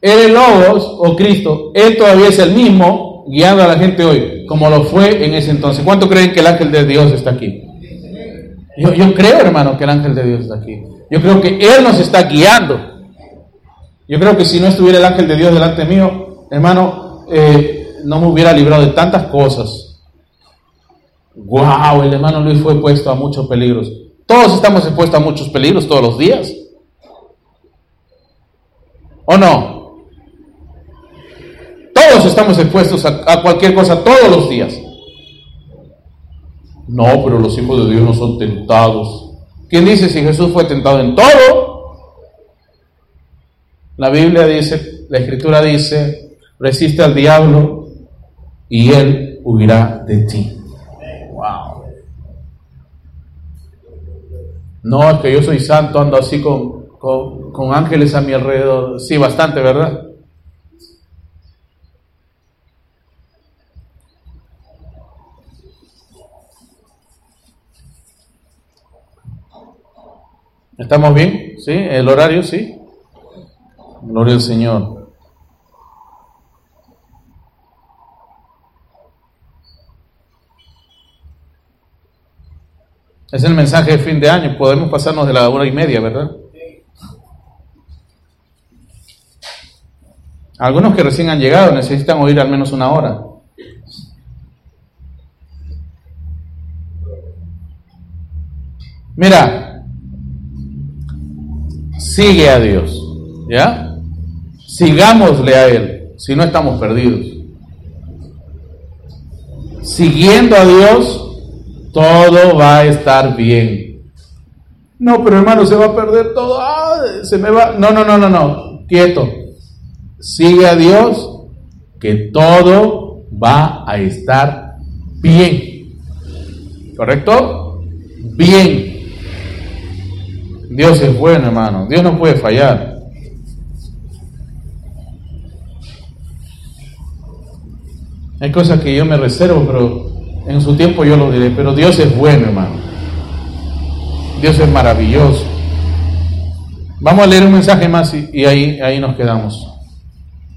el Logos o Cristo, Él todavía es el mismo guiando a la gente hoy, como lo fue en ese entonces. ¿Cuánto creen que el ángel de Dios está aquí? Yo, creo, hermano, que el ángel de Dios está aquí. Yo creo que Él nos está guiando. Yo creo que si no estuviera el ángel de Dios delante mío, hermano, eh, no me hubiera librado de tantas cosas. Wow, el hermano Luis fue puesto a muchos peligros. Todos estamos expuestos a muchos peligros todos los días. ¿O no? Todos estamos expuestos a, a cualquier cosa todos los días. No, pero los hijos de Dios no son tentados. ¿Quién dice si Jesús fue tentado en todo? La Biblia dice, la Escritura dice, resiste al diablo y él huirá de ti. Wow. No, es que yo soy santo, ando así con, con, con ángeles a mi alrededor. Sí, bastante, ¿verdad? ¿Estamos bien? ¿Sí? ¿El horario? Sí. Gloria al Señor. Es el mensaje de fin de año. Podemos pasarnos de la hora y media, ¿verdad? Algunos que recién han llegado necesitan oír al menos una hora. Mira, sigue a Dios, ¿ya? Sigámosle a Él, si no estamos perdidos. Siguiendo a Dios, todo va a estar bien. No, pero hermano, se va a perder todo. se me va. No, no, no, no, no. Quieto. Sigue a Dios, que todo va a estar bien. ¿Correcto? Bien. Dios es bueno, hermano. Dios no puede fallar. Hay cosas que yo me reservo, pero en su tiempo yo lo diré, pero Dios es bueno, hermano. Dios es maravilloso. Vamos a leer un mensaje más y, ahí, ahí nos quedamos.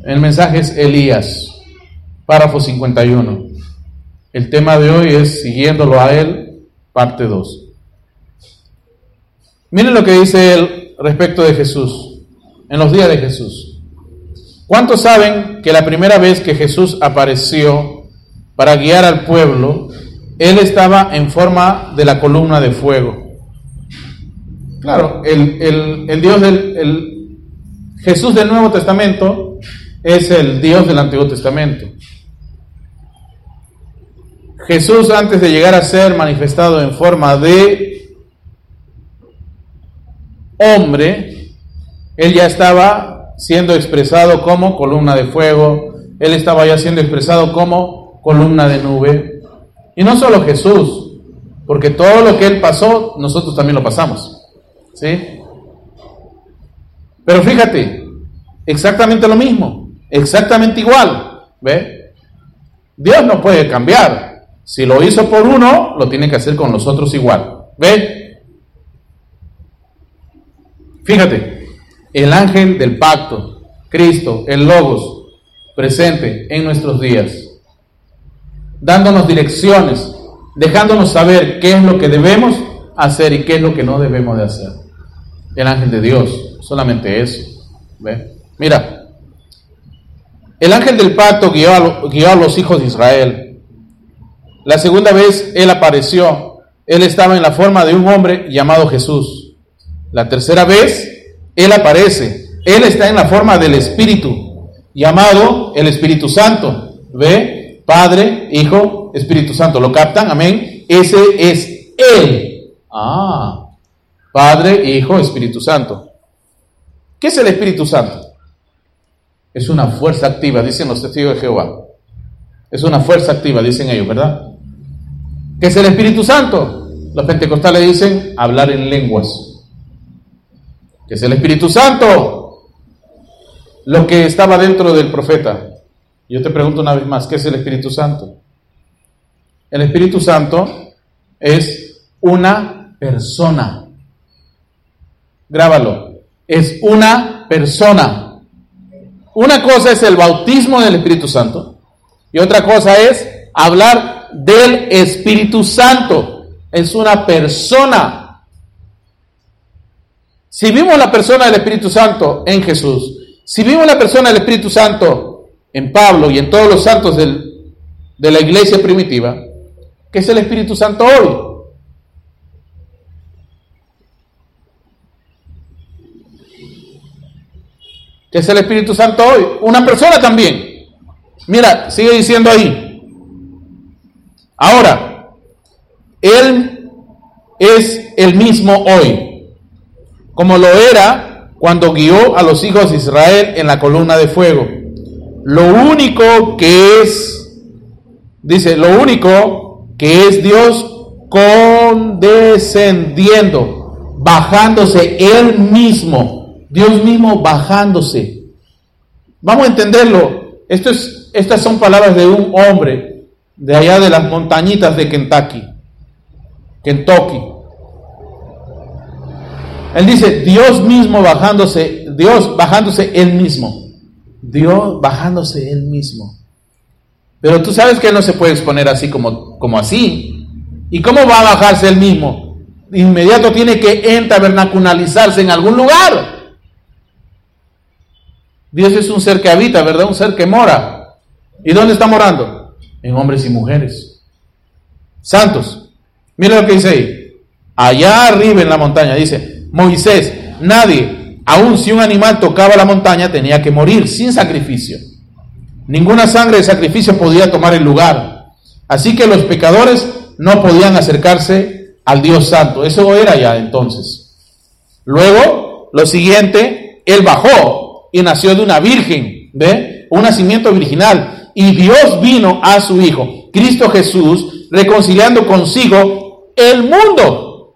El mensaje es Elías, párrafo 51. El tema de hoy es Siguiéndolo a Él, parte 2. Miren lo que dice él respecto de Jesús, en los días de Jesús. ¿Cuántos saben que la primera vez que Jesús apareció para guiar al pueblo, él estaba en forma de la columna de fuego. Claro, el, Dios del el Jesús del Nuevo Testamento es el Dios del Antiguo Testamento. Jesús antes de llegar a ser manifestado en forma de hombre, él ya estaba siendo expresado como columna de fuego, él estaba ya siendo expresado como columna de nube. Y no solo Jesús, porque todo lo que Él pasó, nosotros también lo pasamos. ¿Sí? Pero fíjate, exactamente lo mismo, exactamente igual. ¿Ve? Dios no puede cambiar. Si lo hizo por uno, lo tiene que hacer con los otros igual. ¿Ve? Fíjate, el ángel del pacto, Cristo, el Logos, presente en nuestros días dándonos direcciones, dejándonos saber qué es lo que debemos hacer y qué es lo que no debemos de hacer. El ángel de Dios, solamente eso. Mira, el ángel del pacto guió a, guió a los hijos de Israel. La segunda vez él apareció, él estaba en la forma de un hombre llamado Jesús. La tercera vez él aparece, él está en la forma del Espíritu, llamado el Espíritu Santo. ¿Ve? Padre, Hijo, Espíritu Santo. ¿Lo captan? Amén. Ese es Él. Ah, Padre, Hijo, Espíritu Santo. ¿Qué es el Espíritu Santo? Es una fuerza activa, dicen los testigos de Jehová. Es una fuerza activa, dicen ellos, ¿verdad? ¿Qué es el Espíritu Santo? Los pentecostales dicen hablar en lenguas. ¿Qué es el Espíritu Santo? Lo que estaba dentro del profeta. Yo te pregunto una vez más, ¿qué es el Espíritu Santo? El Espíritu Santo es una persona. Grábalo. Es una persona. Una cosa es el bautismo del Espíritu Santo y otra cosa es hablar del Espíritu Santo. Es una persona. Si vimos la persona del Espíritu Santo en Jesús, si vimos la persona del Espíritu Santo en Pablo y en todos los santos de la iglesia primitiva, que es el Espíritu Santo hoy. Que es el Espíritu Santo hoy. Una persona también. Mira, sigue diciendo ahí. Ahora, Él es el mismo hoy, como lo era cuando guió a los hijos de Israel en la columna de fuego lo único que es, dice, lo único que es Dios condescendiendo, bajándose él mismo, Dios mismo bajándose. Vamos a entenderlo. Esto es, estas son palabras de un hombre de allá de las montañitas de Kentucky. Kentucky. Él dice, Dios mismo bajándose, Dios bajándose él mismo. Dios bajándose él mismo. Pero tú sabes que él no se puede exponer así como, como así. ¿Y cómo va a bajarse él mismo? Inmediato tiene que entabernacularizarse en algún lugar. Dios es un ser que habita, ¿verdad? Un ser que mora. ¿Y dónde está morando? En hombres y mujeres. Santos. Mira lo que dice ahí. Allá arriba en la montaña dice, Moisés, nadie, aun si un animal tocaba la montaña, tenía que morir sin sacrificio. Ninguna sangre de sacrificio podía tomar el lugar. Así que los pecadores no podían acercarse al Dios Santo. Eso era ya entonces. Luego, lo siguiente, él bajó y nació de una virgen, ¿ve? Un nacimiento virginal. Y Dios vino a su Hijo, Cristo Jesús, reconciliando consigo el mundo.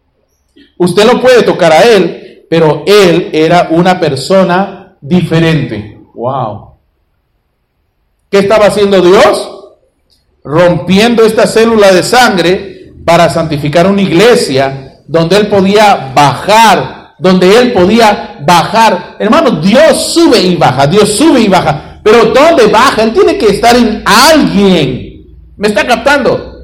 Usted no puede tocar a Él, pero Él era una persona diferente. Wow. ¿Qué estaba haciendo Dios? Rompiendo esta célula de sangre para santificar una iglesia donde Él podía bajar donde él podía bajar. Hermano, Dios sube y baja, Dios sube y baja. Pero ¿dónde baja? Él tiene que estar en alguien. ¿Me está captando?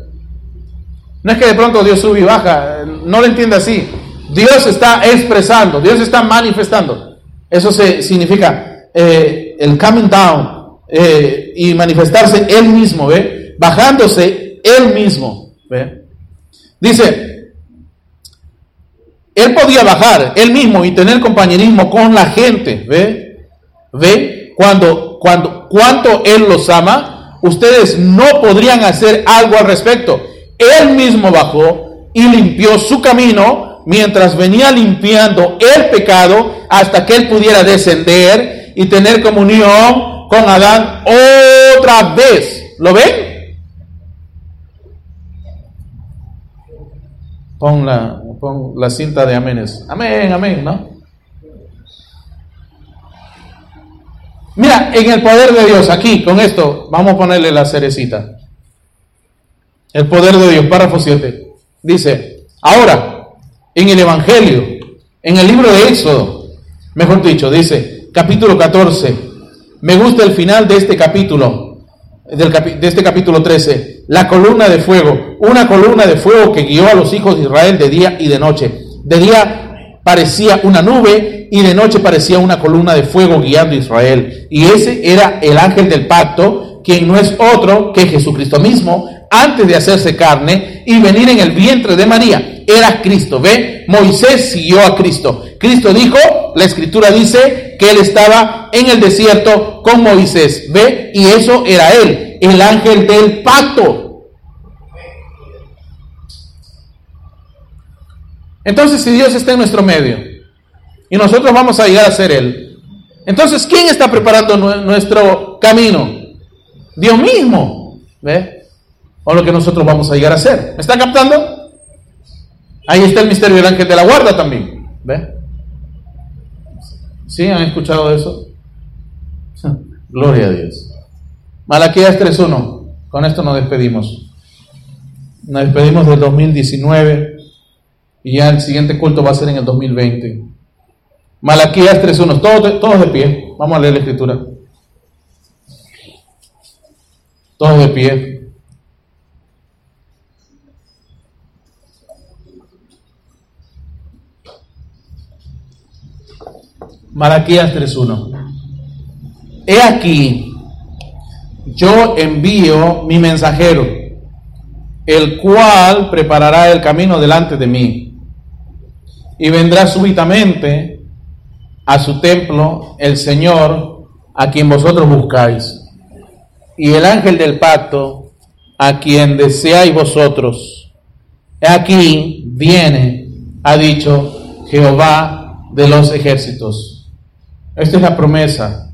No es que de pronto Dios sube y baja, no lo entiende así. Dios está expresando, Dios está manifestando. Eso se significa eh, el coming down eh, y manifestarse él mismo, ¿ve? Bajándose él mismo, ¿ve? Dice, él podía bajar él mismo y tener compañerismo con la gente. ¿Ve? ¿Ve? Cuando, cuando, cuánto Él los ama, ustedes no podrían hacer algo al respecto. Él mismo bajó y limpió su camino mientras venía limpiando el pecado hasta que Él pudiera descender y tener comunión con Adán otra vez. ¿Lo ven? Pon la, la cinta de amenes. Amén, amén, ¿no? Mira, en el poder de Dios, aquí, con esto, vamos a ponerle la cerecita. El poder de Dios, párrafo 7. Dice, ahora, en el Evangelio, en el libro de Éxodo, mejor dicho, dice, capítulo 14, me gusta el final de este capítulo, de este capítulo 13, la columna de fuego, una columna de fuego que guió a los hijos de Israel de día y de noche. De día parecía una nube y de noche parecía una columna de fuego guiando a Israel. Y ese era el ángel del pacto, quien no es otro que Jesucristo mismo, antes de hacerse carne y venir en el vientre de María. Era Cristo, ¿ve? Moisés siguió a Cristo. Cristo dijo, la escritura dice que él estaba en el desierto con Moisés, ¿ve? Y eso era él, el ángel del pacto. Entonces, si Dios está en nuestro medio y nosotros vamos a llegar a ser Él, entonces, ¿quién está preparando nuestro camino? Dios mismo, ¿ve? O lo que nosotros vamos a llegar a ser. ¿Me está captando? Ahí está el misterio del ángel de la guarda también, ¿ve? ¿Sí? ¿Han escuchado eso? Gloria a Dios. Malaquías 3.1. Con esto nos despedimos. Nos despedimos del 2019 y ya el siguiente culto va a ser en el 2020. Malaquías 3.1. Todos, todos de pie. Vamos a leer la escritura. Todos de pie. Malaquías 3.1. He aquí, yo envío mi mensajero, el cual preparará el camino delante de mí. Y vendrá súbitamente a su templo el Señor a quien vosotros buscáis. Y el ángel del pacto a quien deseáis vosotros. He aquí viene, ha dicho Jehová de los ejércitos. Esta es la promesa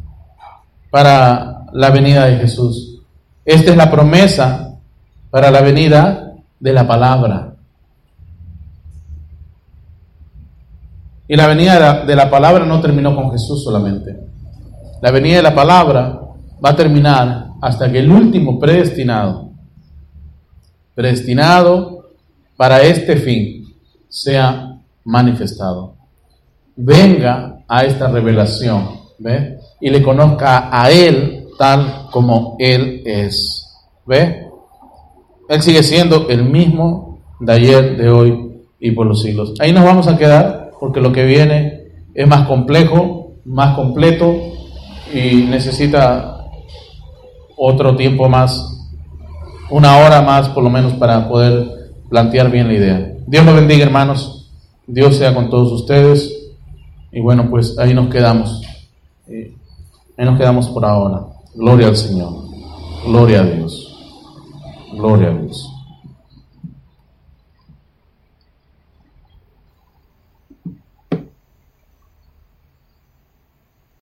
para la venida de Jesús. Esta es la promesa para la venida de la palabra. Y la venida de la, palabra no terminó con Jesús solamente. La venida de la palabra va a terminar hasta que el último predestinado, predestinado para este fin, sea manifestado. Venga a esta revelación, ¿ve? Y le conozca a Él tal como Él es, ¿ve? Él sigue siendo el mismo de ayer, de hoy y por los siglos. Ahí nos vamos a quedar porque lo que viene es más complejo, más completo y necesita otro tiempo más, una hora más por lo menos para poder plantear bien la idea. Dios los bendiga hermanos, Dios sea con todos ustedes y bueno pues ahí nos quedamos, eh, ahí nos quedamos por ahora. Gloria al Señor, gloria a Dios. Gloria a Dios.